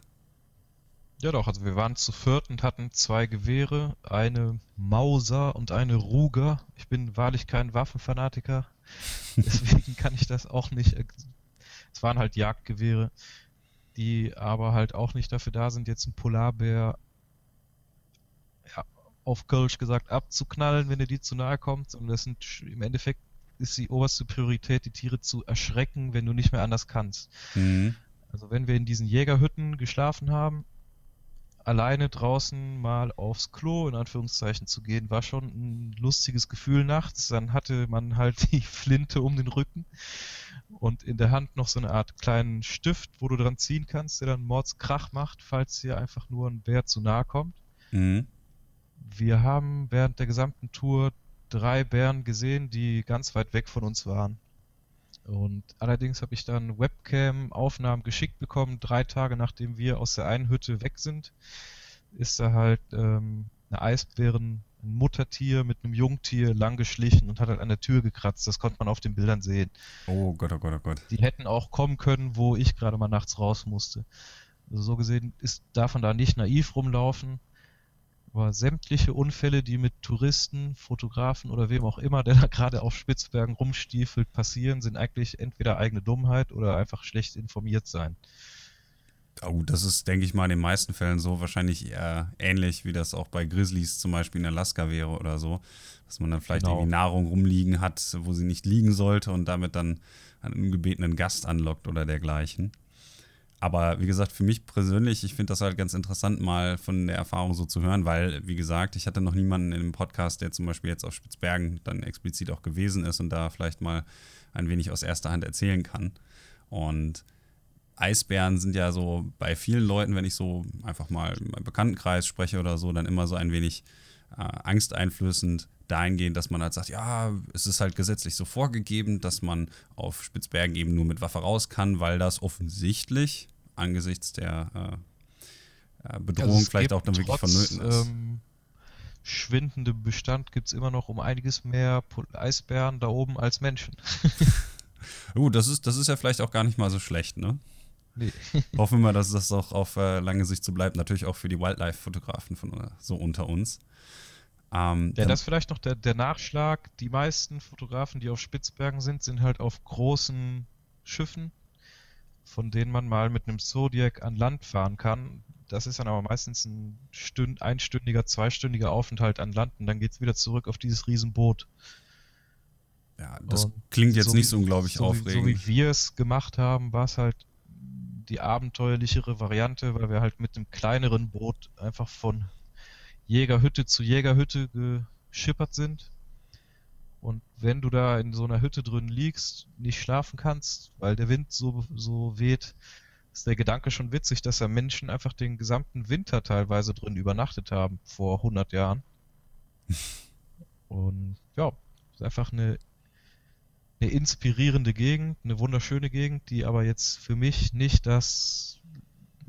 Ja doch, also wir waren zu viert und hatten zwei Gewehre, eine Mauser und eine Ruger. Ich bin wahrlich kein Waffenfanatiker, deswegen kann ich das auch nicht. Es waren halt Jagdgewehre. die aber halt auch nicht dafür da sind, jetzt einen Polarbär ja, auf Kölsch gesagt abzuknallen, wenn er die zu nahe kommt, sondern das sind im Endeffekt ist die oberste Priorität, die Tiere zu erschrecken, wenn du nicht mehr anders kannst. Mhm. Also wenn wir in diesen Jägerhütten geschlafen haben, alleine draußen mal aufs Klo in Anführungszeichen zu gehen, war schon ein lustiges Gefühl nachts. Dann hatte man halt die Flinte um den Rücken und in der Hand noch so eine Art kleinen Stift, wo du dran ziehen kannst, der dann Mordskrach macht, falls dir einfach nur ein Bär zu nahe kommt. Mhm. Wir haben während der gesamten Tour drei Bären gesehen, die ganz weit weg von uns waren. Und allerdings habe ich dann Webcam-Aufnahmen geschickt bekommen, drei Tage nachdem wir aus der einen Hütte weg sind, ist da halt ähm, eine Eisbären, ein Muttertier mit einem Jungtier lang geschlichen und hat halt an der Tür gekratzt. Das konnte man auf den Bildern sehen. Oh Gott, oh Gott, oh Gott. Die hätten auch kommen können, wo ich gerade mal nachts raus musste. Also so gesehen ist, darf man da nicht naiv rumlaufen. Aber sämtliche Unfälle, die mit Touristen, Fotografen oder wem auch immer, der da gerade auf Spitzbergen rumstiefelt, passieren, sind eigentlich entweder eigene Dummheit oder einfach schlecht informiert sein. Oh, das ist, denke ich mal, in den meisten Fällen so wahrscheinlich eher ähnlich, wie das auch bei Grizzlies zum Beispiel in Alaska wäre oder so. Dass man dann vielleicht genau. irgendwie Nahrung rumliegen hat, wo sie nicht liegen sollte und damit dann einen ungebetenen Gast anlockt oder dergleichen. Aber wie gesagt, für mich persönlich, ich finde das halt ganz interessant, mal von der Erfahrung so zu hören, weil, wie gesagt, ich hatte noch niemanden in einem Podcast, der zum Beispiel jetzt auf Spitzbergen dann explizit auch gewesen ist und da vielleicht mal ein wenig aus erster Hand erzählen kann. Und Eisbären sind ja so bei vielen Leuten, wenn ich so einfach mal im Bekanntenkreis spreche oder so, dann immer so ein wenig äh, angsteinflößend dahingehend, dass man halt sagt, ja, es ist halt gesetzlich so vorgegeben, dass man auf Spitzbergen eben nur mit Waffe raus kann, weil das offensichtlich angesichts der äh, äh Bedrohung also vielleicht auch dann wirklich vonnöten ist. Ähm, schwindendem Bestand gibt es immer noch um einiges mehr Eisbären da oben als Menschen. Gut, das ist, das ist ja vielleicht auch gar nicht mal so schlecht, ne? Nee. Hoffen wir, dass das auch auf äh, lange Sicht so bleibt. Natürlich auch für die Wildlife-Fotografen von äh, so unter uns. Ähm, ja, das ist vielleicht noch der, der Nachschlag. Die meisten Fotografen, die auf Spitzbergen sind, sind halt auf großen Schiffen von denen man mal mit einem Zodiac an Land fahren kann. Das ist dann aber meistens ein Stünd, einstündiger, zweistündiger Aufenthalt an Land und dann geht es wieder zurück auf dieses Riesenboot. Ja, das und klingt jetzt so nicht so unglaublich so aufregend. so wie wir es gemacht haben, war es halt die abenteuerlichere Variante, weil wir halt mit dem kleineren Boot einfach von Jägerhütte zu Jägerhütte geschippert sind und wenn du da in so einer Hütte drin liegst, nicht schlafen kannst, weil der Wind so, so weht, ist der Gedanke schon witzig, dass da Menschen einfach den gesamten Winter teilweise drin übernachtet haben, vor 100 Jahren. Und ja, ist einfach eine, eine inspirierende Gegend, eine wunderschöne Gegend, die aber jetzt für mich nicht das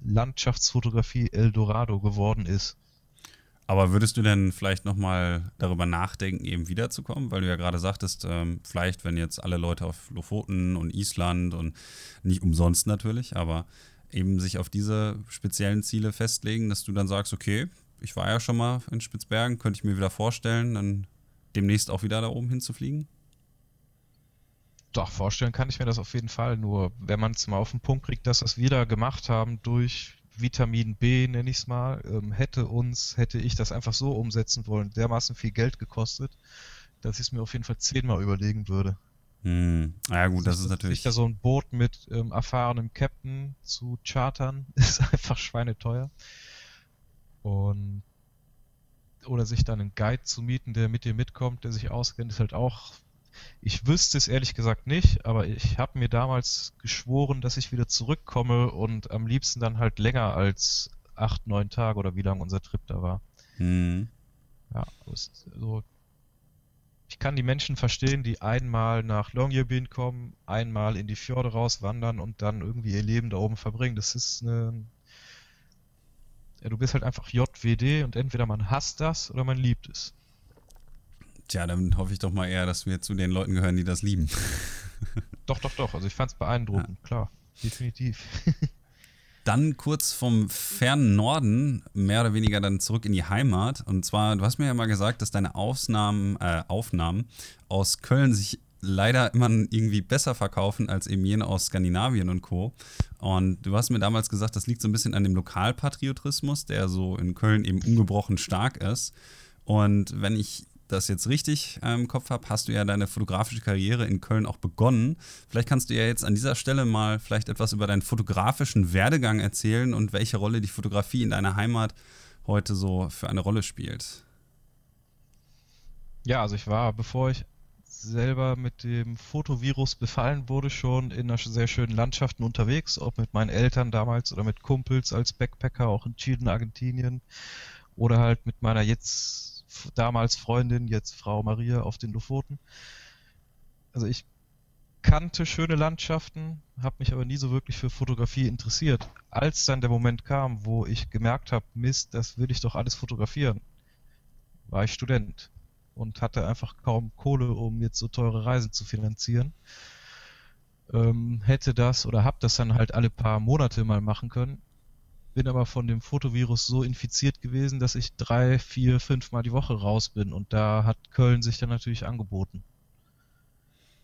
Landschaftsfotografie Eldorado geworden ist. Aber würdest du denn vielleicht nochmal darüber nachdenken, eben wiederzukommen? Weil du ja gerade sagtest, ähm, vielleicht, wenn jetzt alle Leute auf Lofoten und Island und nicht umsonst natürlich, aber eben sich auf diese speziellen Ziele festlegen, dass du dann sagst, okay, ich war ja schon mal in Spitzbergen, könnte ich mir wieder vorstellen, dann demnächst auch wieder da oben hinzufliegen? Doch, vorstellen kann ich mir das auf jeden Fall. Nur wenn man es mal auf den Punkt kriegt, dass es wieder gemacht haben durch Vitamin B, nenne ich es mal, ähm, hätte uns, hätte ich das einfach so umsetzen wollen, dermaßen viel Geld gekostet, dass ich es mir auf jeden Fall zehnmal überlegen würde. Hm. Ja gut, das, das ist natürlich. Sich da so ein Boot mit ähm, erfahrenem Captain zu chartern, ist einfach schweineteuer. Und oder sich dann einen Guide zu mieten, der mit dir mitkommt, der sich auskennt, ist halt auch ich wüsste es ehrlich gesagt nicht, aber ich habe mir damals geschworen, dass ich wieder zurückkomme und am liebsten dann halt länger als acht, neun Tage oder wie lang unser Trip da war. Mhm. Ja, so. Ich kann die Menschen verstehen, die einmal nach Longyearbyen kommen, einmal in die Fjorde rauswandern und dann irgendwie ihr Leben da oben verbringen. Das ist eine. Ja, du bist halt einfach JWD und entweder man hasst das oder man liebt es. Tja, dann hoffe ich doch mal eher, dass wir zu den Leuten gehören, die das lieben. Doch, doch, doch. Also ich fand es beeindruckend, ja. klar. Definitiv. Dann kurz vom fernen Norden, mehr oder weniger dann zurück in die Heimat. Und zwar, du hast mir ja mal gesagt, dass deine Aufnahmen, äh, Aufnahmen aus Köln sich leider immer irgendwie besser verkaufen als eben jene aus Skandinavien und Co. Und du hast mir damals gesagt, das liegt so ein bisschen an dem Lokalpatriotismus, der so in Köln eben ungebrochen stark ist. Und wenn ich das jetzt richtig äh, im Kopf habe, hast du ja deine fotografische Karriere in Köln auch begonnen. Vielleicht kannst du ja jetzt an dieser Stelle mal vielleicht etwas über deinen fotografischen Werdegang erzählen und welche Rolle die Fotografie in deiner Heimat heute so für eine Rolle spielt. Ja, also ich war, bevor ich selber mit dem Fotovirus befallen wurde, schon in einer sehr schönen Landschaften unterwegs, ob mit meinen Eltern damals oder mit Kumpels als Backpacker, auch in Chile, Argentinien oder halt mit meiner jetzt damals Freundin, jetzt Frau Maria auf den Lofoten. Also ich kannte schöne Landschaften, habe mich aber nie so wirklich für Fotografie interessiert. Als dann der Moment kam, wo ich gemerkt habe, Mist, das will ich doch alles fotografieren, war ich Student und hatte einfach kaum Kohle, um jetzt so teure Reisen zu finanzieren. Ähm, hätte das oder hab das dann halt alle paar Monate mal machen können bin aber von dem Fotovirus so infiziert gewesen, dass ich drei, vier, fünf Mal die Woche raus bin und da hat Köln sich dann natürlich angeboten.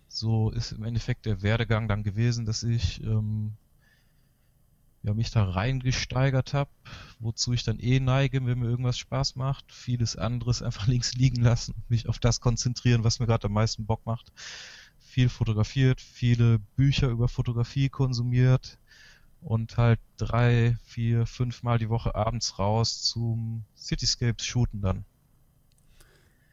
So ist im Endeffekt der Werdegang dann gewesen, dass ich ähm, ja, mich da reingesteigert habe, wozu ich dann eh neige, wenn mir irgendwas Spaß macht. Vieles anderes einfach links liegen lassen, mich auf das konzentrieren, was mir gerade am meisten Bock macht. Viel fotografiert, viele Bücher über Fotografie konsumiert, und halt drei, vier, fünf Mal die Woche abends raus zum Cityscapes shooten dann.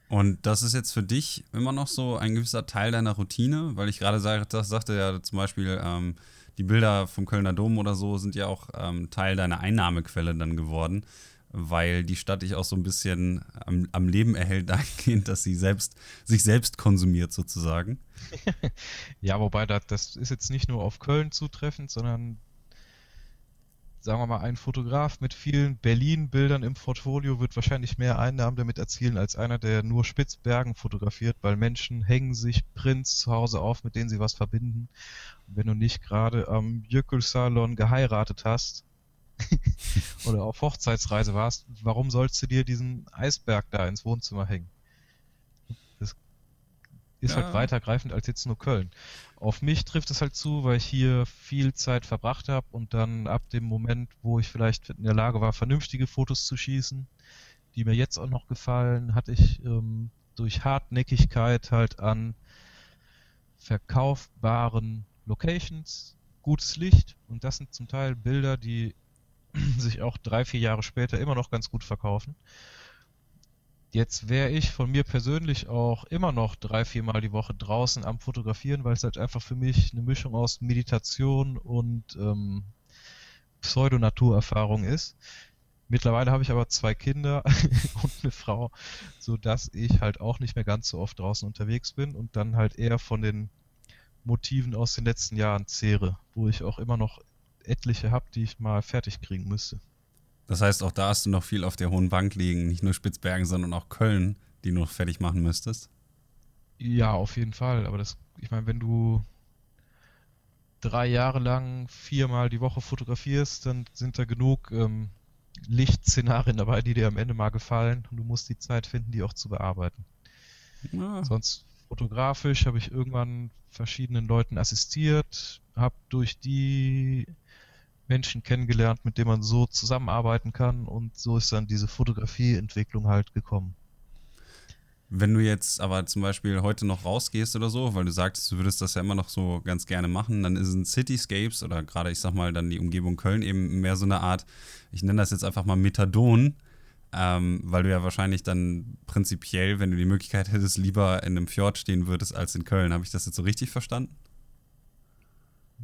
Und das ist jetzt für dich immer noch so ein gewisser Teil deiner Routine, weil ich gerade sag, sagte ja zum Beispiel, ähm, die Bilder vom Kölner Dom oder so sind ja auch ähm, Teil deiner Einnahmequelle dann geworden, weil die Stadt dich auch so ein bisschen am, am Leben erhält dahingehend, dass sie selbst, sich selbst konsumiert sozusagen. ja, wobei das, das ist jetzt nicht nur auf Köln zutreffend, sondern sagen wir mal, ein Fotograf mit vielen Berlin-Bildern im Portfolio wird wahrscheinlich mehr Einnahmen damit erzielen als einer, der nur Spitzbergen fotografiert, weil Menschen hängen sich Prints zu Hause auf, mit denen sie was verbinden. Und wenn du nicht gerade am Jökulsalon geheiratet hast oder auf Hochzeitsreise warst, warum sollst du dir diesen Eisberg da ins Wohnzimmer hängen? Ist halt ja. halt weitergreifend als jetzt nur Köln. Auf mich trifft es halt zu, weil ich hier viel Zeit verbracht habe und dann ab dem Moment, wo ich vielleicht in der Lage war, vernünftige Fotos zu schießen, die mir jetzt auch noch gefallen, hatte ich ähm, durch Hartnäckigkeit halt an verkaufbaren Locations, gutes Licht und das sind zum Teil Bilder, die sich auch drei, vier Jahre später immer noch ganz gut verkaufen. Jetzt wäre ich von mir persönlich auch immer noch drei, viermal die Woche draußen am Fotografieren, weil es halt einfach für mich eine Mischung aus Meditation und ähm, Pseudonaturerfahrung ist. Mittlerweile habe ich aber zwei Kinder und eine Frau, so dass ich halt auch nicht mehr ganz so oft draußen unterwegs bin und dann halt eher von den Motiven aus den letzten Jahren zehre, wo ich auch immer noch etliche habe, die ich mal fertig kriegen müsste. Das heißt, auch da hast du noch viel auf der hohen Bank liegen, nicht nur Spitzbergen, sondern auch Köln, die du noch fertig machen müsstest. Ja, auf jeden Fall. Aber das, ich meine, wenn du drei Jahre lang viermal die Woche fotografierst, dann sind da genug ähm, Lichtszenarien dabei, die dir am Ende mal gefallen und du musst die Zeit finden, die auch zu bearbeiten. Ja. Sonst fotografisch habe ich irgendwann verschiedenen Leuten assistiert, habe durch die Menschen kennengelernt, mit denen man so zusammenarbeiten kann und so ist dann diese Fotografieentwicklung halt gekommen. Wenn du jetzt aber zum Beispiel heute noch rausgehst oder so, weil du sagst, du würdest das ja immer noch so ganz gerne machen, dann sind Cityscapes oder gerade, ich sag mal, dann die Umgebung Köln eben mehr so eine Art, ich nenne das jetzt einfach mal Methadon, ähm, weil du ja wahrscheinlich dann prinzipiell, wenn du die Möglichkeit hättest, lieber in einem Fjord stehen würdest als in Köln. Habe ich das jetzt so richtig verstanden?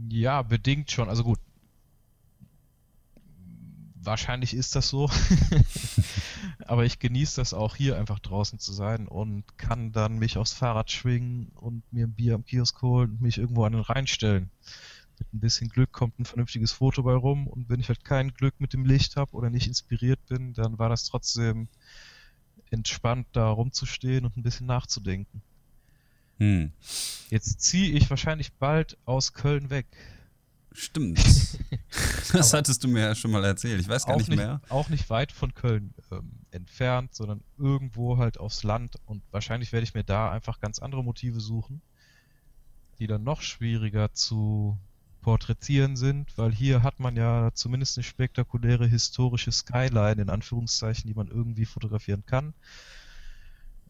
Ja, bedingt schon. Also gut, wahrscheinlich ist das so. Aber ich genieße das auch hier einfach draußen zu sein und kann dann mich aufs Fahrrad schwingen und mir ein Bier am Kiosk holen und mich irgendwo an den Rhein stellen. Mit ein bisschen Glück kommt ein vernünftiges Foto bei rum und wenn ich halt kein Glück mit dem Licht habe oder nicht inspiriert bin, dann war das trotzdem entspannt da rumzustehen und ein bisschen nachzudenken. Hm. Jetzt ziehe ich wahrscheinlich bald aus Köln weg. Stimmt. Das hattest du mir ja schon mal erzählt. Ich weiß gar nicht, nicht, mehr. Auch nicht weit von Köln ähm, entfernt, sondern irgendwo halt aufs Land. Und wahrscheinlich werde ich mir da einfach ganz andere Motive suchen. die dann noch schwieriger zu porträtieren sind, weil hier hat man ja zumindest eine spektakuläre historische Skyline, in Anführungszeichen, die man irgendwie fotografieren kann.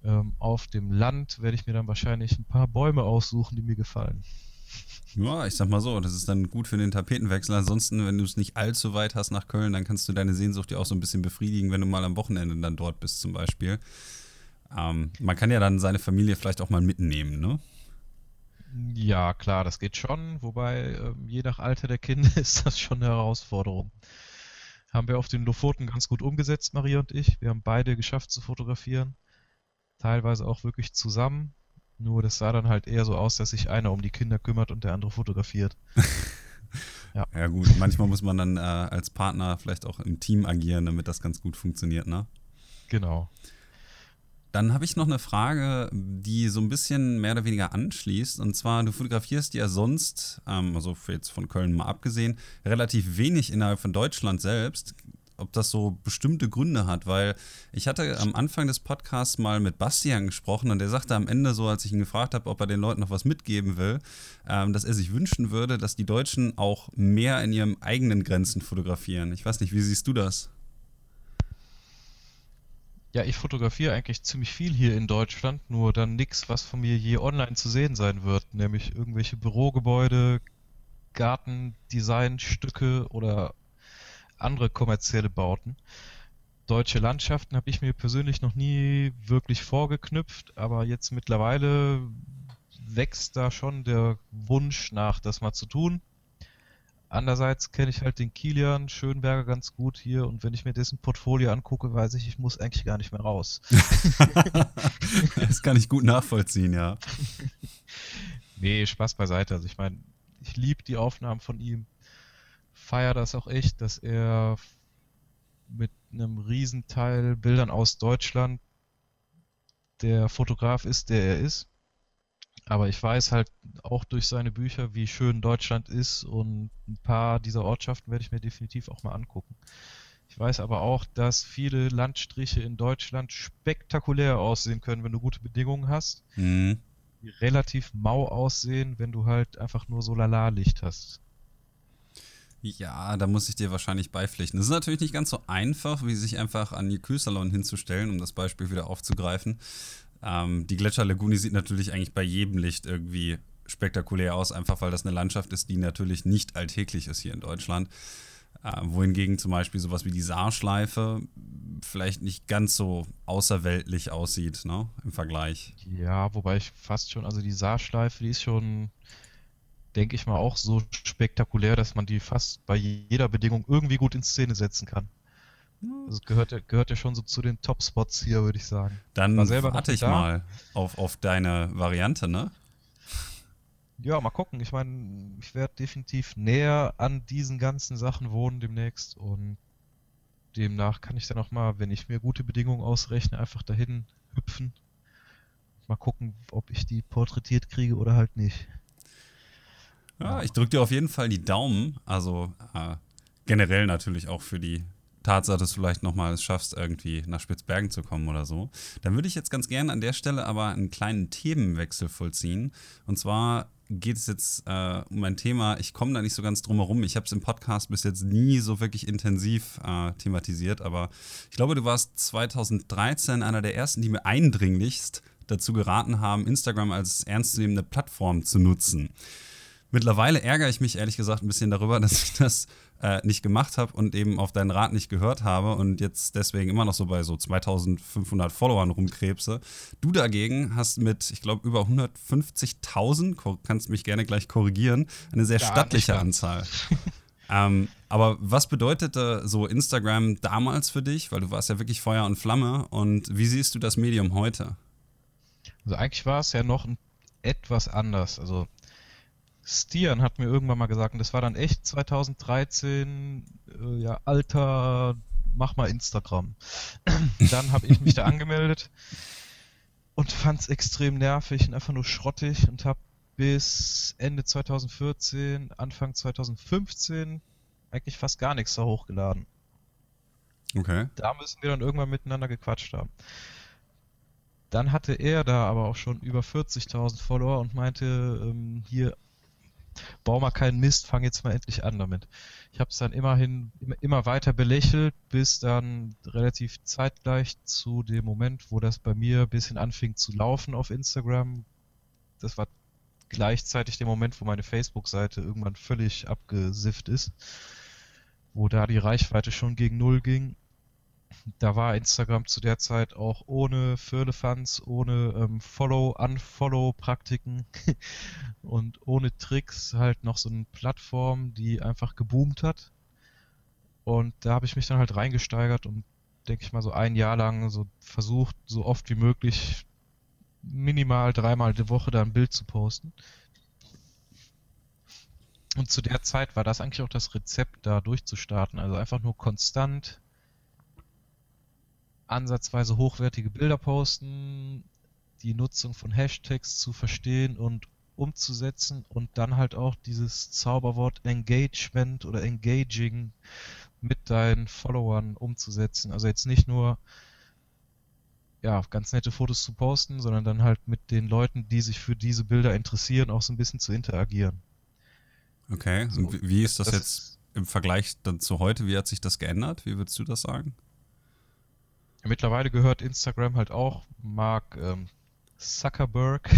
Ähm, auf dem Land werde ich mir dann wahrscheinlich ein paar Bäume aussuchen, die mir gefallen. Ja, ich sag mal so, das ist dann gut für den Tapetenwechsel. Ansonsten, wenn du es nicht allzu weit hast nach Köln, dann kannst du deine Sehnsucht ja auch so ein bisschen befriedigen, wenn du mal am Wochenende dann dort bist, zum Beispiel. Ähm, man kann ja dann seine Familie vielleicht auch mal mitnehmen, ne? Ja, klar, das geht schon, wobei ähm, je nach Alter der Kinder ist das schon eine Herausforderung. Haben wir auf den Lofoten ganz gut umgesetzt, Maria und ich. Wir haben beide geschafft zu fotografieren. Teilweise auch wirklich zusammen. Nur das sah dann halt eher so aus, dass sich einer um die Kinder kümmert und der andere fotografiert. ja. ja, gut. Manchmal muss man dann äh, als Partner vielleicht auch im Team agieren, damit das ganz gut funktioniert, ne? Genau. Dann habe ich noch eine Frage, die so ein bisschen mehr oder weniger anschließt. Und zwar, du fotografierst ja sonst, ähm, also jetzt von Köln mal abgesehen, relativ wenig innerhalb von Deutschland selbst. Ob das so bestimmte Gründe hat, weil ich hatte am Anfang des Podcasts mal mit Bastian gesprochen und der sagte am Ende so, als ich ihn gefragt habe, ob er den Leuten noch was mitgeben will, ähm, dass er sich wünschen würde, dass die Deutschen auch mehr in ihren eigenen Grenzen fotografieren. Ich weiß nicht, wie siehst du das? Ja, ich fotografiere eigentlich ziemlich viel hier in Deutschland, nur dann nichts, was von mir je online zu sehen sein wird, nämlich irgendwelche Bürogebäude, Gartendesignstücke oder andere kommerzielle Bauten. Deutsche Landschaften habe ich mir persönlich noch nie wirklich vorgeknüpft, aber jetzt mittlerweile wächst da schon der Wunsch nach, das mal zu tun. Andererseits kenne ich halt den Kilian Schönberger ganz gut hier und wenn ich mir dessen Portfolio angucke, weiß ich, ich muss eigentlich gar nicht mehr raus. das kann ich gut nachvollziehen, ja. nee, Spaß beiseite. Also ich meine, ich liebe die Aufnahmen von ihm, feiere das auch echt, dass er mit einem Riesenteil Bildern aus Deutschland der Fotograf ist, der er ist. Aber ich weiß halt auch durch seine Bücher, wie schön Deutschland ist und ein paar dieser Ortschaften werde ich mir definitiv auch mal angucken. Ich weiß aber auch, dass viele Landstriche in Deutschland spektakulär aussehen können, wenn du gute Bedingungen hast. Mhm. Die relativ mau aussehen, wenn du halt einfach nur so Lala-Licht hast. Ja, da muss ich dir wahrscheinlich beipflichten. Es ist natürlich nicht ganz so einfach, wie sich einfach an die Kühlsalon hinzustellen, um das Beispiel wieder aufzugreifen. Ähm, die Gletscherlagune sieht natürlich eigentlich bei jedem Licht irgendwie spektakulär aus, einfach weil das eine Landschaft ist, die natürlich nicht alltäglich ist hier in Deutschland. Äh, wohingegen zum Beispiel sowas wie die Saarschleife vielleicht nicht ganz so außerweltlich aussieht, ne, im Vergleich. Ja, wobei ich fast schon, also die Saarschleife, die ist schon, denke ich mal, auch so spektakulär, dass man die fast bei jeder Bedingung irgendwie gut in Szene setzen kann. Das gehört ja, gehört ja schon so zu den Top-Spots hier, würde ich sagen. Dann warte ich da. mal auf, auf deine Variante, ne? Ja, mal gucken. Ich meine, ich werde definitiv näher an diesen ganzen Sachen wohnen demnächst und demnach kann ich dann auch mal, wenn ich mir gute Bedingungen ausrechne, einfach dahin hüpfen. Mal gucken, ob ich die porträtiert kriege oder halt nicht. Ja, ich drücke dir auf jeden Fall die Daumen. Also äh, generell natürlich auch für die Tatsache, dass du vielleicht nochmal es schaffst, irgendwie nach Spitzbergen zu kommen oder so. Dann würde ich jetzt ganz gerne an der Stelle aber einen kleinen Themenwechsel vollziehen. Und zwar geht es jetzt äh, um ein Thema, ich komme da nicht so ganz drum herum. Ich habe es im Podcast bis jetzt nie so wirklich intensiv äh, thematisiert, aber ich glaube, du warst 2013 einer der ersten, die mir eindringlichst dazu geraten haben, Instagram als ernstzunehmende Plattform zu nutzen. Mittlerweile ärgere ich mich ehrlich gesagt ein bisschen darüber, dass ich das äh, nicht gemacht habe und eben auf deinen Rat nicht gehört habe und jetzt deswegen immer noch so bei so 2500 Followern rumkrebse. Du dagegen hast mit, ich glaube, über 150.000, kannst mich gerne gleich korrigieren, eine sehr ja, stattliche Anzahl. ähm, aber was bedeutete so Instagram damals für dich? Weil du warst ja wirklich Feuer und Flamme. Und wie siehst du das Medium heute? Also eigentlich war es ja noch etwas anders. Also Stian hat mir irgendwann mal gesagt, und das war dann echt 2013, äh, ja, alter, mach mal Instagram. dann habe ich mich da angemeldet und fand es extrem nervig und einfach nur schrottig und habe bis Ende 2014, Anfang 2015 eigentlich fast gar nichts da hochgeladen. Okay. Da müssen wir dann irgendwann miteinander gequatscht haben. dann hatte er da aber auch schon über 40.000 Follower und meinte, ähm, hier, bau mal keinen Mist, fang jetzt mal endlich an damit. Ich habe es dann immerhin immer weiter belächelt, bis dann relativ zeitgleich zu dem Moment, wo das bei mir ein bisschen anfing zu laufen auf Instagram. Das war gleichzeitig der Moment, wo meine Facebook-Seite irgendwann völlig abgesifft ist, wo da die Reichweite schon gegen Null ging da war Instagram zu der Zeit auch ohne Firlefanz, ohne ähm, Follow-Unfollow-Praktiken und ohne Tricks halt noch so eine Plattform, die einfach geboomt hat. Und da habe ich mich dann halt reingesteigert und denke ich mal so ein Jahr lang so versucht, so oft wie möglich minimal dreimal die Woche da ein Bild zu posten. Und zu der Zeit war das eigentlich auch das Rezept, da durchzustarten. Also einfach nur konstant ansatzweise hochwertige Bilder posten, die Nutzung von Hashtags zu verstehen und umzusetzen und dann halt auch dieses Zauberwort Engagement oder Engaging mit deinen Followern umzusetzen. Also jetzt nicht nur ja, ganz nette Fotos zu posten, sondern dann halt mit den Leuten, die sich für diese Bilder interessieren, auch so ein bisschen zu interagieren. Okay, so, und wie ist das, das jetzt im Vergleich dann zu heute? Wie hat sich das geändert? Wie würdest du das sagen? Mittlerweile gehört Instagram halt auch Mark ähm, Zuckerberg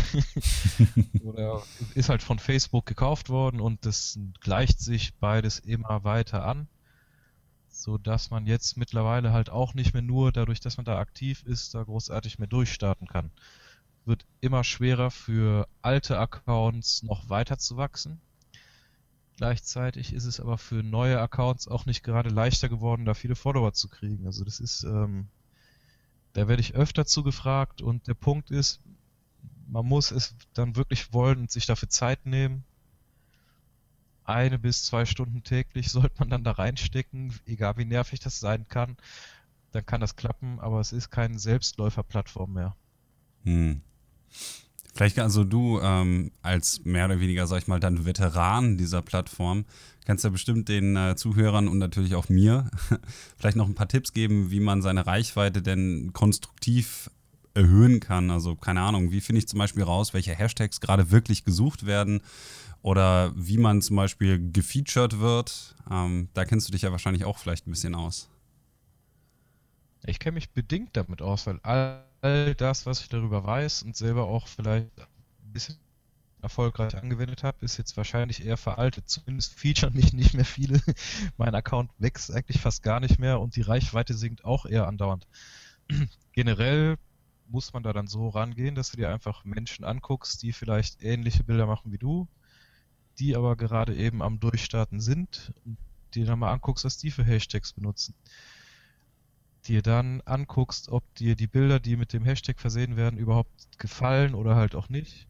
oder ist halt von Facebook gekauft worden und das gleicht sich beides immer weiter an, so dass man jetzt mittlerweile halt auch nicht mehr nur dadurch, dass man da aktiv ist, da großartig mehr durchstarten kann. Wird immer schwerer für alte Accounts noch weiter zu wachsen. Gleichzeitig ist es aber für neue Accounts auch nicht gerade leichter geworden, da viele Follower zu kriegen. Also das ist ähm, da werde ich öfter zugefragt und der Punkt ist, man muss es dann wirklich wollen und sich dafür Zeit nehmen. Eine bis zwei Stunden täglich sollte man dann da reinstecken, egal wie nervig das sein kann. Dann kann das klappen, aber es ist keine Selbstläuferplattform mehr. Hm. Vielleicht also du ähm, als mehr oder weniger, sag ich mal, dann Veteran dieser Plattform, kannst ja bestimmt den äh, Zuhörern und natürlich auch mir vielleicht noch ein paar Tipps geben, wie man seine Reichweite denn konstruktiv erhöhen kann. Also keine Ahnung, wie finde ich zum Beispiel raus, welche Hashtags gerade wirklich gesucht werden oder wie man zum Beispiel gefeatured wird. Ähm, da kennst du dich ja wahrscheinlich auch vielleicht ein bisschen aus. Ich kenne mich bedingt damit aus, weil all all das, was ich darüber weiß und selber auch vielleicht ein bisschen erfolgreich angewendet habe, ist jetzt wahrscheinlich eher veraltet. Zumindest featuren mich nicht mehr viele. mein Account wächst eigentlich fast gar nicht mehr und die Reichweite sinkt auch eher andauernd. Generell muss man da dann so rangehen, dass du dir einfach Menschen anguckst, die vielleicht ähnliche Bilder machen wie du, die aber gerade eben am Durchstarten sind und dir dann mal anguckst, was die für Hashtags benutzen dir dann anguckst, ob dir die Bilder, die mit dem Hashtag versehen werden, überhaupt gefallen oder halt auch nicht.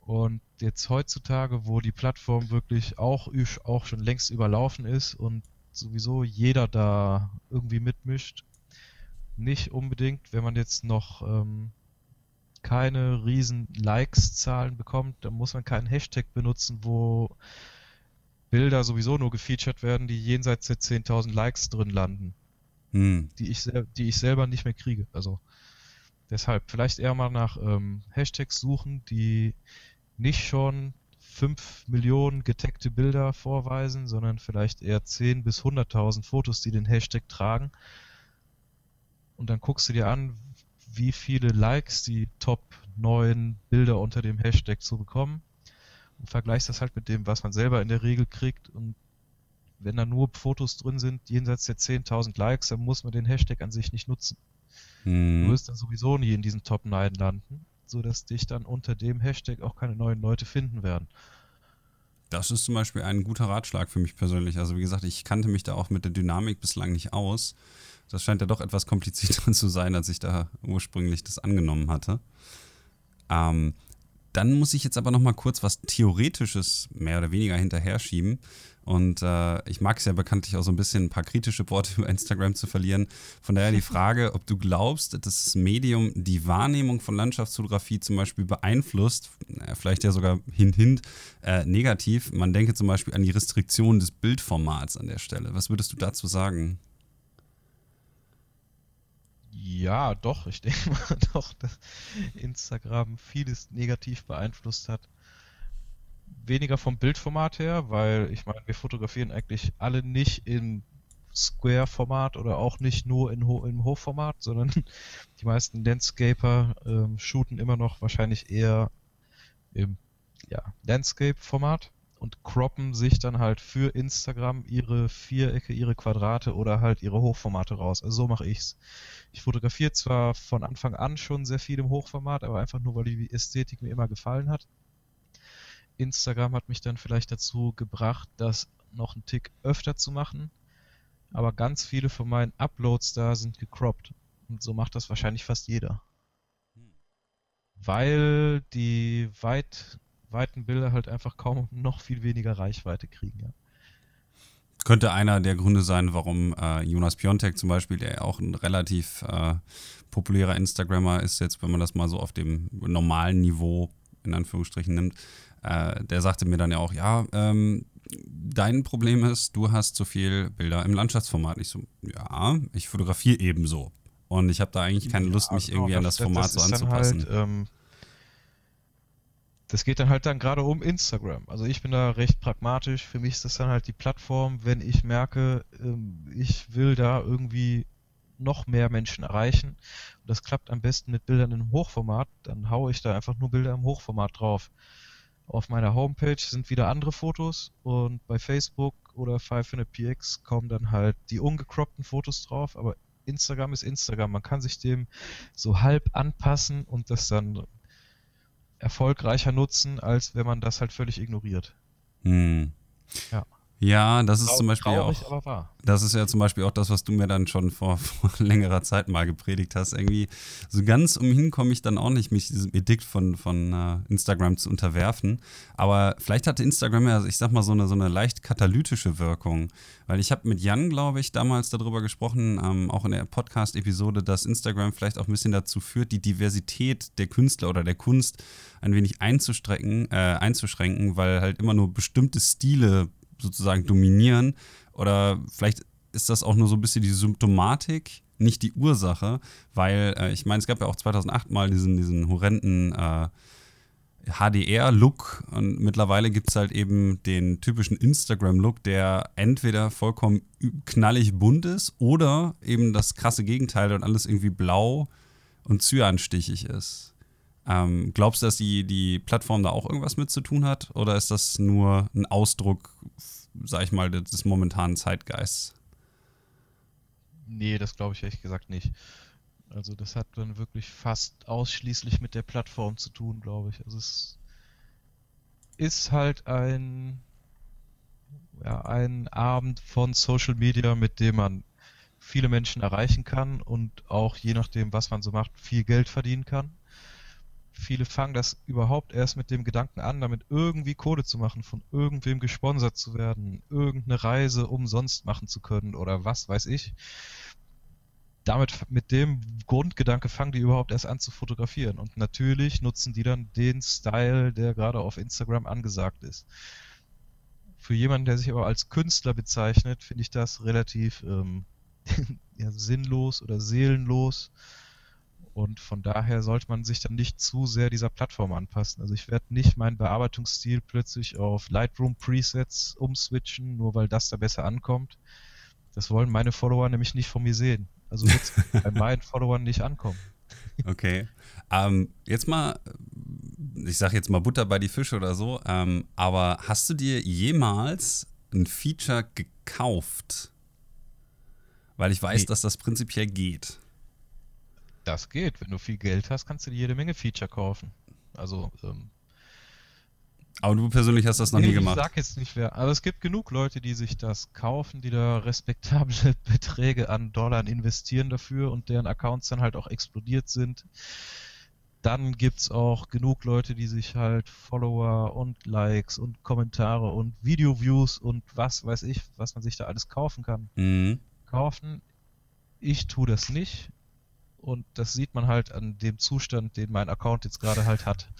Und jetzt heutzutage, wo die Plattform wirklich auch, auch schon längst überlaufen ist und sowieso jeder da irgendwie mitmischt, nicht unbedingt, wenn man jetzt noch ähm, keine riesen Likes-Zahlen bekommt, dann muss man keinen Hashtag benutzen, wo Bilder sowieso nur gefeatured werden, die jenseits der 10.000 Likes drin landen hm. die, ich die ich selber nicht mehr kriege. Also deshalb vielleicht eher mal nach ähm, Hashtags suchen, die nicht schon 5 Millionen getaggte Bilder vorweisen, sondern vielleicht eher 10 bis 100.000 Fotos, die den Hashtag tragen. Und dann guckst du dir an, wie viele Likes die Top 9 Bilder unter dem Hashtag zu bekommen und vergleichst das halt mit dem, was man selber in der Regel kriegt und wenn da nur Fotos drin sind, jenseits der 10.000 Likes, dann muss man den Hashtag an sich nicht nutzen. Hm. Du wirst dann sowieso nie in diesen Top 9 landen, sodass dich dann unter dem Hashtag auch keine neuen Leute finden werden. Das ist zum Beispiel ein guter Ratschlag für mich persönlich. Also wie gesagt, ich kannte mich da auch mit der Dynamik bislang nicht aus. Das scheint ja doch etwas komplizierter zu sein, als ich da ursprünglich das angenommen hatte. Ähm, dann muss ich jetzt aber noch mal kurz was Theoretisches mehr oder weniger hinterher schieben. Und äh, ich mag es ja bekanntlich auch so ein bisschen ein paar kritische Worte über Instagram zu verlieren. Von daher die Frage, ob du glaubst, dass das Medium die Wahrnehmung von Landschaftsfotografie zum Beispiel beeinflusst, vielleicht ja sogar hint, hint, äh, negativ. Man denke zum Beispiel an die Restriktion des Bildformats an der Stelle. Was würdest du dazu sagen? Ja, doch, ich denke mal doch, dass Instagram vieles negativ beeinflusst hat. Weniger vom Bildformat her, weil ich meine, wir fotografieren eigentlich alle nicht im Square-Format oder auch nicht nur in Ho im Hochformat, sondern die meisten Landscaper ähm, shooten immer noch wahrscheinlich eher im ja, Landscape-Format und croppen sich dann halt für Instagram ihre Vierecke, ihre Quadrate oder halt ihre Hochformate raus. Also so mache ich's. Ich fotografiere zwar von Anfang an schon sehr viel im Hochformat, aber einfach nur, weil die Ästhetik mir immer gefallen hat. Instagram hat mich dann vielleicht dazu gebracht, das noch einen Tick öfter zu machen. Aber ganz viele von meinen Uploads da sind gecroppt. Und so macht das wahrscheinlich fast jeder. Weil die weit weiten Bilder halt einfach kaum noch viel weniger Reichweite kriegen. Ja. Könnte einer der Gründe sein, warum äh, Jonas Piontek zum Beispiel, der ja auch ein relativ äh, populärer Instagrammer ist, jetzt, wenn man das mal so auf dem normalen Niveau in Anführungsstrichen nimmt, äh, der sagte mir dann ja auch, ja, ähm, dein Problem ist, du hast zu viel Bilder im Landschaftsformat. Ich so, ja, ich fotografiere ebenso. Und ich habe da eigentlich keine Lust, mich genau, irgendwie an das, das Format das so anzupassen. Halt, ähm, das geht dann halt dann gerade um Instagram. Also ich bin da recht pragmatisch. Für mich ist das dann halt die Plattform, wenn ich merke, ähm, ich will da irgendwie noch mehr Menschen erreichen. Und das klappt am besten mit Bildern im Hochformat. Dann haue ich da einfach nur Bilder im Hochformat drauf. Auf meiner Homepage sind wieder andere Fotos und bei Facebook oder 500px kommen dann halt die ungecroppten Fotos drauf, aber Instagram ist Instagram. Man kann sich dem so halb anpassen und das dann erfolgreicher nutzen, als wenn man das halt völlig ignoriert. Hm. Ja. Ja, das ist Trau zum Beispiel traurig, auch. Das ist ja zum Beispiel auch das, was du mir dann schon vor, vor, längerer Zeit mal gepredigt hast. Irgendwie so ganz umhin komme ich dann auch nicht, mich diesem Edikt von, von uh, Instagram zu unterwerfen. Aber vielleicht hatte Instagram ja, ich sag mal, so eine, so eine leicht katalytische Wirkung. Weil ich habe mit Jan, glaube ich, damals darüber gesprochen, ähm, auch in der Podcast-Episode, dass Instagram vielleicht auch ein bisschen dazu führt, die Diversität der Künstler oder der Kunst ein wenig einzuschränken, äh, einzuschränken, weil halt immer nur bestimmte Stile sozusagen dominieren. Oder vielleicht ist das auch nur so ein bisschen die Symptomatik, nicht die Ursache, weil äh, ich meine, es gab ja auch 2008 mal diesen, diesen horrenden äh, HDR-Look und mittlerweile gibt es halt eben den typischen Instagram-Look, der entweder vollkommen knallig bunt ist oder eben das krasse Gegenteil und alles irgendwie blau und cyanstichig ist. Ähm, glaubst du, dass die, die Plattform da auch irgendwas mit zu tun hat? Oder ist das nur ein Ausdruck, sag ich mal, des momentanen Zeitgeists? Nee, das glaube ich ehrlich gesagt nicht. Also das hat dann wirklich fast ausschließlich mit der Plattform zu tun, glaube ich. Also es ist halt ein, ja, ein Abend von Social Media, mit dem man viele Menschen erreichen kann und auch je nachdem, was man so macht, viel Geld verdienen kann. Viele fangen das überhaupt erst mit dem Gedanken an, damit irgendwie Kohle zu machen, von irgendwem gesponsert zu werden, irgendeine Reise umsonst machen zu können oder was weiß ich. Damit, mit dem Grundgedanke fangen die überhaupt erst an zu fotografieren. Und natürlich nutzen die dann den Style, der gerade auf Instagram angesagt ist. Für jemanden, der sich aber als Künstler bezeichnet, finde ich das relativ ähm, ja, sinnlos oder seelenlos und von daher sollte man sich dann nicht zu sehr dieser Plattform anpassen. Also ich werde nicht meinen Bearbeitungsstil plötzlich auf Lightroom Presets umswitchen, nur weil das da besser ankommt. Das wollen meine Follower nämlich nicht von mir sehen. Also wird es bei meinen Followern nicht ankommen. Okay. Ähm, jetzt mal, ich sage jetzt mal Butter bei die Fische oder so, ähm, aber hast du dir jemals ein Feature gekauft? Weil ich weiß, nee. dass das prinzipiell geht. Das geht. Wenn du viel Geld hast, kannst du dir jede Menge Feature kaufen. Also, ähm, aber du persönlich hast das noch nee, nie gemacht. Ich sag jetzt nicht wer. Aber es gibt genug Leute, die sich das kaufen, die da respektable Beträge an Dollar investieren dafür und deren Accounts dann halt auch explodiert sind. Dann gibt es auch genug Leute, die sich halt Follower und Likes und Kommentare und Video-Views und was weiß ich, was man sich da alles kaufen kann, mhm. kaufen. Ich tue das nicht und das sieht man halt an dem Zustand, den mein Account jetzt gerade halt hat.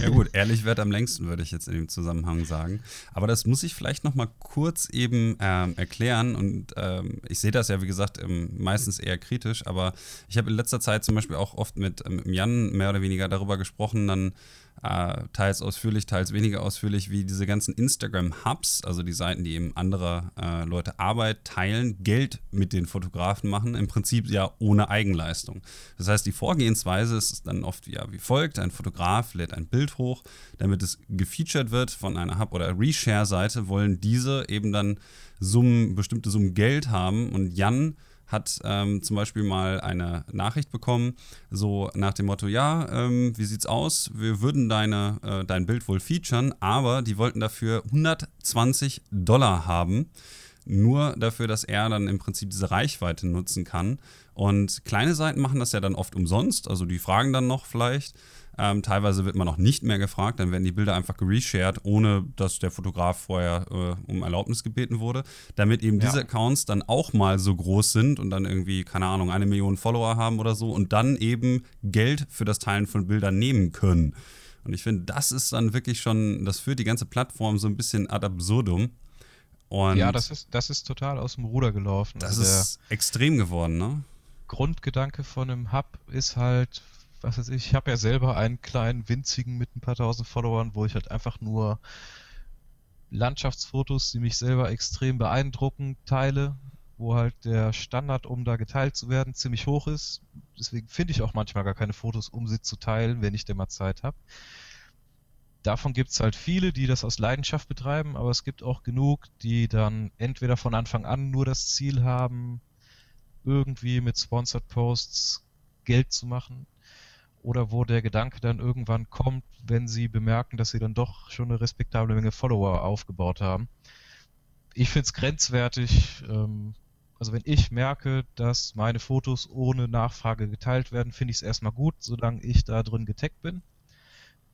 Ja gut, ehrlich wird am längsten, würde ich jetzt in dem Zusammenhang sagen. Aber das muss ich vielleicht noch mal kurz eben ähm, erklären und ähm, ich sehe das ja, wie gesagt, ähm, meistens eher kritisch, aber ich habe in letzter Zeit zum Beispiel auch oft mit, mit ähm, Jan mehr oder weniger darüber gesprochen, dann äh, teils ausführlich, teils weniger ausführlich, wie diese ganzen Instagram-Hubs, also die Seiten, die eben andere äh, Leute Arbeit teilen, Geld mit den Fotografen machen, im Prinzip ja ohne Eigenleistung. Das heißt, die Vorgehensweise ist dann oft ja wie folgt: Ein Fotograf lädt ein Bild hoch, damit es gefeatured wird von einer Hub- oder Reshare-Seite, wollen diese eben dann Summen, bestimmte Summen Geld haben. Und Jan hat ähm, zum Beispiel mal eine Nachricht bekommen, so nach dem Motto, ja, ähm, wie sieht's aus? Wir würden deine, äh, dein Bild wohl featuren, aber die wollten dafür 120 Dollar haben. Nur dafür, dass er dann im Prinzip diese Reichweite nutzen kann. Und kleine Seiten machen das ja dann oft umsonst, also die fragen dann noch vielleicht. Ähm, teilweise wird man auch nicht mehr gefragt, dann werden die Bilder einfach gereshared, ohne dass der Fotograf vorher äh, um Erlaubnis gebeten wurde, damit eben ja. diese Accounts dann auch mal so groß sind und dann irgendwie, keine Ahnung, eine Million Follower haben oder so und dann eben Geld für das Teilen von Bildern nehmen können. Und ich finde, das ist dann wirklich schon, das führt die ganze Plattform so ein bisschen ad absurdum. Und ja, das ist, das ist total aus dem Ruder gelaufen. Das also ist extrem geworden, ne? Grundgedanke von einem Hub ist halt, was weiß ich, ich habe ja selber einen kleinen winzigen mit ein paar tausend Followern, wo ich halt einfach nur Landschaftsfotos, die mich selber extrem beeindrucken, teile, wo halt der Standard, um da geteilt zu werden, ziemlich hoch ist. Deswegen finde ich auch manchmal gar keine Fotos, um sie zu teilen, wenn ich denn mal Zeit habe. Davon gibt es halt viele, die das aus Leidenschaft betreiben, aber es gibt auch genug, die dann entweder von Anfang an nur das Ziel haben, irgendwie mit Sponsored Posts Geld zu machen oder wo der Gedanke dann irgendwann kommt, wenn sie bemerken, dass sie dann doch schon eine respektable Menge Follower aufgebaut haben. Ich finde es grenzwertig. Ähm, also wenn ich merke, dass meine Fotos ohne Nachfrage geteilt werden, finde ich es erstmal gut, solange ich da drin getaggt bin.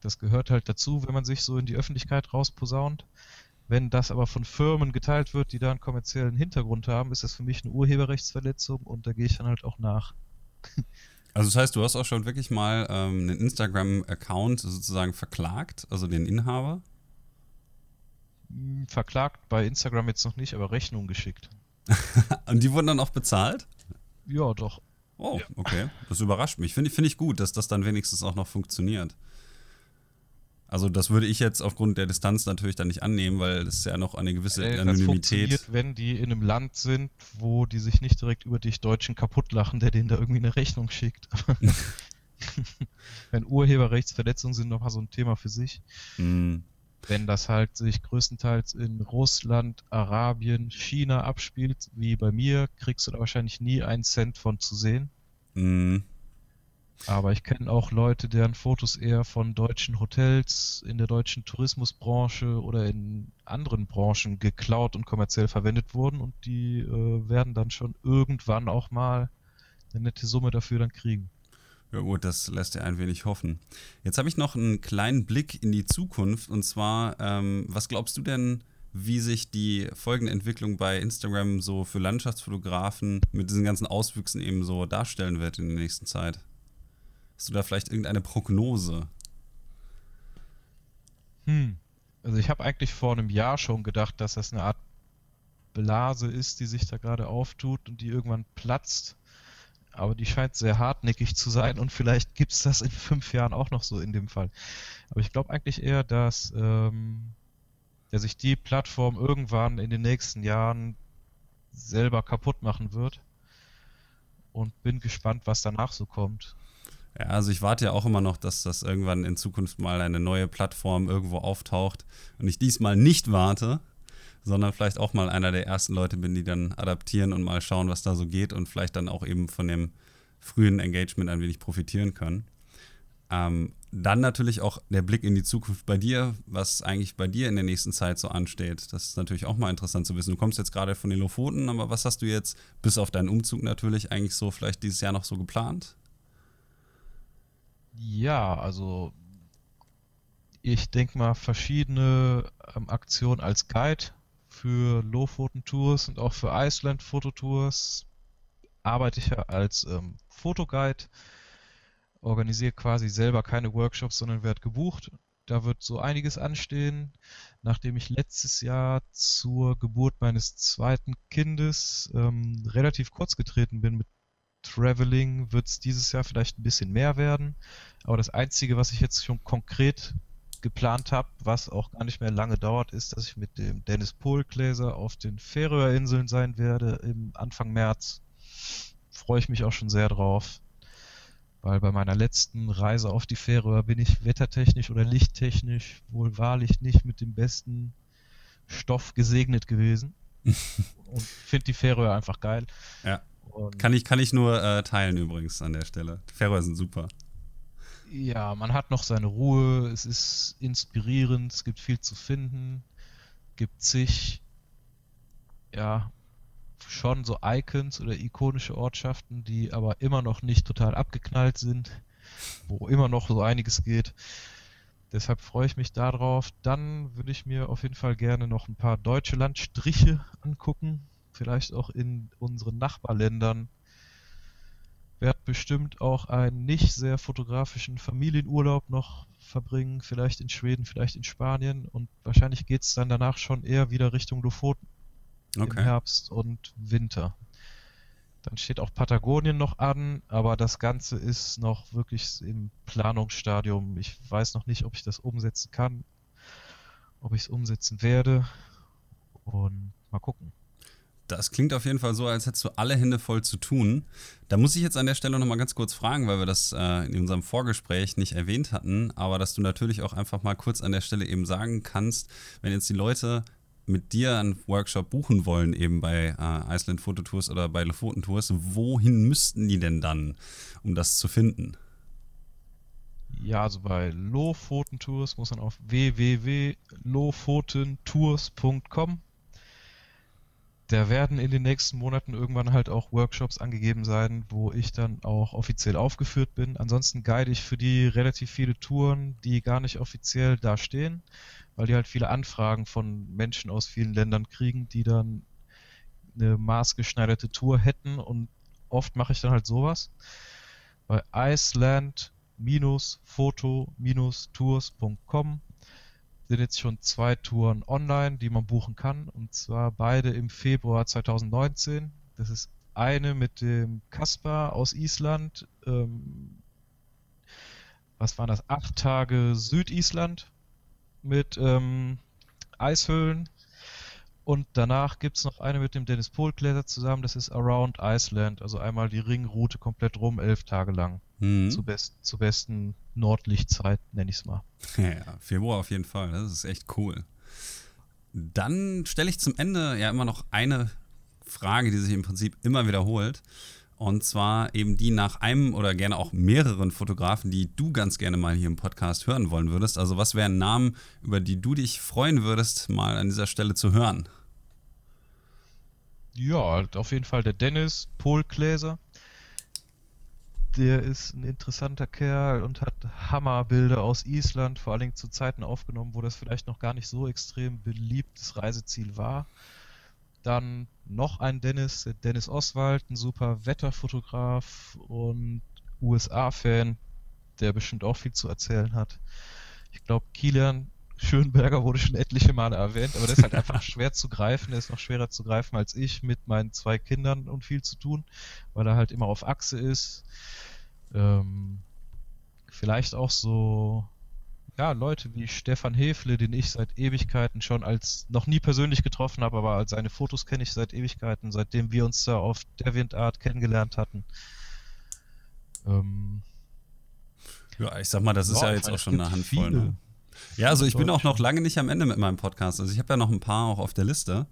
Das gehört halt dazu, wenn man sich so in die Öffentlichkeit rausposaunt. Wenn das aber von Firmen geteilt wird, die da einen kommerziellen Hintergrund haben, ist das für mich eine Urheberrechtsverletzung und da gehe ich dann halt auch nach. Also das heißt, du hast auch schon wirklich mal ähm, einen Instagram-Account sozusagen verklagt, also den Inhaber? Hm, verklagt bei Instagram jetzt noch nicht, aber Rechnung geschickt. Und die wurden dann auch bezahlt? Ja, doch. Oh, okay. Das überrascht mich. Finde find ich gut, dass das dann wenigstens auch noch funktioniert. Also das würde ich jetzt aufgrund der Distanz natürlich dann nicht annehmen, weil es ja noch eine gewisse äh, Anonymität. Das wenn die in einem Land sind, wo die sich nicht direkt über dich Deutschen kaputt lachen, der denen da irgendwie eine Rechnung schickt. wenn Urheberrechtsverletzungen sind nochmal so ein Thema für sich. Mm. Wenn das halt sich größtenteils in Russland, Arabien, China abspielt, wie bei mir, kriegst du da wahrscheinlich nie einen Cent von zu sehen. Mm. Aber ich kenne auch Leute, deren Fotos eher von deutschen Hotels in der deutschen Tourismusbranche oder in anderen Branchen geklaut und kommerziell verwendet wurden und die äh, werden dann schon irgendwann auch mal eine nette Summe dafür dann kriegen. Ja gut, das lässt ja ein wenig hoffen. Jetzt habe ich noch einen kleinen Blick in die Zukunft und zwar, ähm, was glaubst du denn, wie sich die folgende Entwicklung bei Instagram so für Landschaftsfotografen mit diesen ganzen Auswüchsen eben so darstellen wird in der nächsten Zeit? Hast du da vielleicht irgendeine Prognose? Hm. Also ich habe eigentlich vor einem Jahr schon gedacht, dass das eine Art Blase ist, die sich da gerade auftut und die irgendwann platzt. Aber die scheint sehr hartnäckig zu sein und vielleicht gibt es das in fünf Jahren auch noch so in dem Fall. Aber ich glaube eigentlich eher, dass, ähm, dass sich die Plattform irgendwann in den nächsten Jahren selber kaputt machen wird. Und bin gespannt, was danach so kommt. Ja, also ich warte ja auch immer noch, dass das irgendwann in Zukunft mal eine neue Plattform irgendwo auftaucht und ich diesmal nicht warte, sondern vielleicht auch mal einer der ersten Leute bin, die dann adaptieren und mal schauen, was da so geht und vielleicht dann auch eben von dem frühen Engagement ein wenig profitieren können. Ähm, dann natürlich auch der Blick in die Zukunft bei dir, was eigentlich bei dir in der nächsten Zeit so ansteht. Das ist natürlich auch mal interessant zu wissen. Du kommst jetzt gerade von den Lofoten, aber was hast du jetzt, bis auf deinen Umzug natürlich, eigentlich so vielleicht dieses Jahr noch so geplant? Ja, also ich denke mal verschiedene ähm, Aktionen als Guide für Lofoten Tours und auch für Iceland Fototours arbeite ich ja als ähm, Fotoguide, organisiere quasi selber keine Workshops, sondern werde gebucht. Da wird so einiges anstehen. Nachdem ich letztes Jahr zur Geburt meines zweiten Kindes ähm, relativ kurz getreten bin mit Traveling, wird es dieses Jahr vielleicht ein bisschen mehr werden. Aber das Einzige, was ich jetzt schon konkret geplant habe, was auch gar nicht mehr lange dauert, ist, dass ich mit dem Dennis Pohlgläser auf den Färöerinseln sein werde im Anfang März. Freue ich mich auch schon sehr drauf, weil bei meiner letzten Reise auf die Färöer bin ich wettertechnisch oder lichttechnisch wohl wahrlich nicht mit dem besten Stoff gesegnet gewesen. und finde die Färöer einfach geil. Ja. Und kann, ich, kann ich nur äh, teilen übrigens an der Stelle. Die Färöer sind super ja, man hat noch seine Ruhe, es ist inspirierend, es gibt viel zu finden, gibt sich, ja, schon so Icons oder ikonische Ortschaften, die aber immer noch nicht total abgeknallt sind, wo immer noch so einiges geht. Deshalb freue ich mich darauf. Dann würde ich mir auf jeden Fall gerne noch ein paar deutsche Landstriche angucken, vielleicht auch in unseren Nachbarländern werde bestimmt auch einen nicht sehr fotografischen Familienurlaub noch verbringen, vielleicht in Schweden, vielleicht in Spanien und wahrscheinlich geht es dann danach schon eher wieder Richtung Lofoten okay. im Herbst und Winter. Dann steht auch Patagonien noch an, aber das Ganze ist noch wirklich im Planungsstadium. Ich weiß noch nicht, ob ich das umsetzen kann, ob ich es umsetzen werde und mal gucken. Das klingt auf jeden Fall so, als hättest du alle Hände voll zu tun. Da muss ich jetzt an der Stelle nochmal ganz kurz fragen, weil wir das äh, in unserem Vorgespräch nicht erwähnt hatten, aber dass du natürlich auch einfach mal kurz an der Stelle eben sagen kannst, wenn jetzt die Leute mit dir einen Workshop buchen wollen, eben bei äh, Iceland Fototours oder bei Lofoten Tours, wohin müssten die denn dann, um das zu finden? Ja, also bei Lofoten Tours muss man auf www.lofotentours.com da werden in den nächsten Monaten irgendwann halt auch Workshops angegeben sein, wo ich dann auch offiziell aufgeführt bin. Ansonsten guide ich für die relativ viele Touren, die gar nicht offiziell da stehen, weil die halt viele Anfragen von Menschen aus vielen Ländern kriegen, die dann eine maßgeschneiderte Tour hätten und oft mache ich dann halt sowas. Bei Iceland-foto-tours.com sind jetzt schon zwei Touren online, die man buchen kann. Und zwar beide im Februar 2019. Das ist eine mit dem Kaspar aus Island. Ähm, was waren das? Acht Tage Südisland mit ähm, Eishöhlen. Und danach gibt es noch eine mit dem Dennis Pohlgläser zusammen, das ist Around Iceland, also einmal die Ringroute komplett rum, elf Tage lang. Mhm. Zu, best, zur besten Nordlichtzeit, nenne ich es mal. Ja, Februar auf jeden Fall, das ist echt cool. Dann stelle ich zum Ende ja immer noch eine Frage, die sich im Prinzip immer wiederholt. Und zwar eben die nach einem oder gerne auch mehreren Fotografen, die du ganz gerne mal hier im Podcast hören wollen würdest. Also was wären Namen, über die du dich freuen würdest, mal an dieser Stelle zu hören? Ja, auf jeden Fall der Dennis Polgläser. Der ist ein interessanter Kerl und hat Hammerbilder aus Island, vor allen Dingen zu Zeiten aufgenommen, wo das vielleicht noch gar nicht so extrem beliebtes Reiseziel war. Dann noch ein Dennis, Dennis Oswald, ein super Wetterfotograf und USA-Fan, der bestimmt auch viel zu erzählen hat. Ich glaube, Kilian Schönberger wurde schon etliche Male erwähnt, aber der ist halt einfach schwer zu greifen. Der ist noch schwerer zu greifen als ich mit meinen zwei Kindern und viel zu tun, weil er halt immer auf Achse ist. Ähm, vielleicht auch so, ja, Leute wie Stefan Hefle, den ich seit Ewigkeiten schon als noch nie persönlich getroffen habe, aber als seine Fotos kenne ich seit Ewigkeiten, seitdem wir uns da auf DeviantArt kennengelernt hatten. Ähm, ja, ich sag mal, das ist ja jetzt auch schon eine Handvoll. Ne? Ja, also ich bin auch noch lange nicht am Ende mit meinem Podcast. Also ich habe ja noch ein paar auch auf der Liste.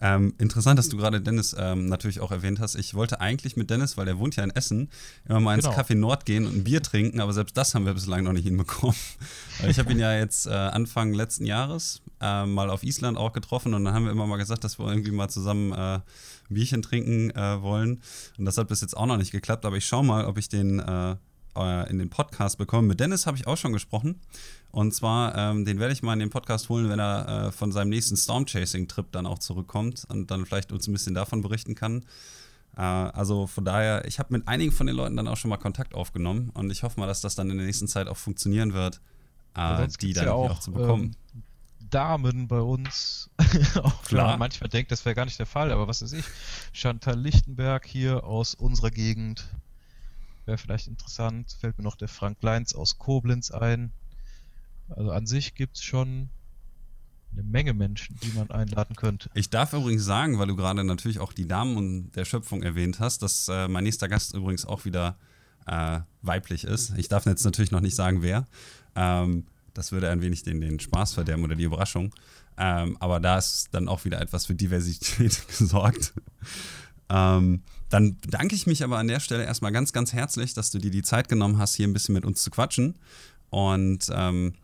Ähm, interessant, dass du gerade Dennis ähm, natürlich auch erwähnt hast. Ich wollte eigentlich mit Dennis, weil der wohnt ja in Essen, immer mal ins genau. Café Nord gehen und ein Bier trinken, aber selbst das haben wir bislang noch nicht hinbekommen. ich habe ihn ja jetzt äh, Anfang letzten Jahres äh, mal auf Island auch getroffen und dann haben wir immer mal gesagt, dass wir irgendwie mal zusammen äh, ein Bierchen trinken äh, wollen. Und das hat bis jetzt auch noch nicht geklappt, aber ich schaue mal, ob ich den äh, in den Podcast bekommen. Mit Dennis habe ich auch schon gesprochen. Und zwar, ähm, den werde ich mal in den Podcast holen, wenn er äh, von seinem nächsten Stormchasing-Trip dann auch zurückkommt und dann vielleicht uns ein bisschen davon berichten kann. Äh, also von daher, ich habe mit einigen von den Leuten dann auch schon mal Kontakt aufgenommen und ich hoffe mal, dass das dann in der nächsten Zeit auch funktionieren wird, äh, die dann ja auch, auch, zu bekommen. Ähm, Damen bei uns, auch Klar. man manchmal denkt, das wäre gar nicht der Fall, aber was weiß ich, Chantal Lichtenberg hier aus unserer Gegend, wäre vielleicht interessant, fällt mir noch der Frank Leins aus Koblenz ein. Also an sich gibt es schon eine Menge Menschen, die man einladen könnte. Ich darf übrigens sagen, weil du gerade natürlich auch die Damen der Schöpfung erwähnt hast, dass äh, mein nächster Gast übrigens auch wieder äh, weiblich ist. Ich darf jetzt natürlich noch nicht sagen, wer. Ähm, das würde ein wenig den, den Spaß verderben oder die Überraschung. Ähm, aber da ist dann auch wieder etwas für Diversität gesorgt. Ähm, dann bedanke ich mich aber an der Stelle erstmal ganz, ganz herzlich, dass du dir die Zeit genommen hast, hier ein bisschen mit uns zu quatschen. Und ähm,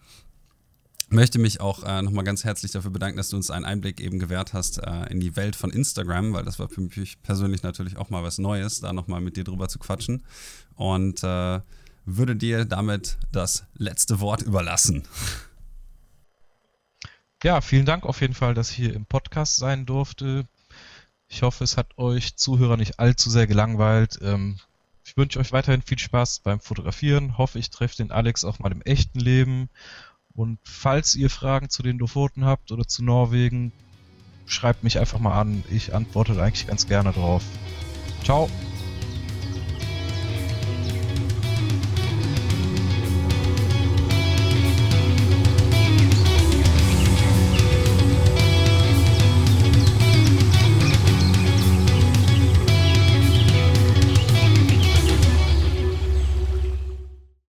möchte mich auch äh, nochmal ganz herzlich dafür bedanken, dass du uns einen Einblick eben gewährt hast äh, in die Welt von Instagram, weil das war für mich persönlich natürlich auch mal was Neues, da nochmal mit dir drüber zu quatschen. Und äh, würde dir damit das letzte Wort überlassen. Ja, vielen Dank auf jeden Fall, dass ich hier im Podcast sein durfte. Ich hoffe, es hat euch Zuhörer nicht allzu sehr gelangweilt. Ähm, ich wünsche euch weiterhin viel Spaß beim Fotografieren. Hoffe, ich treffe den Alex auch mal im echten Leben. Und falls ihr Fragen zu den Lofoten habt oder zu Norwegen, schreibt mich einfach mal an. Ich antworte eigentlich ganz gerne drauf. Ciao.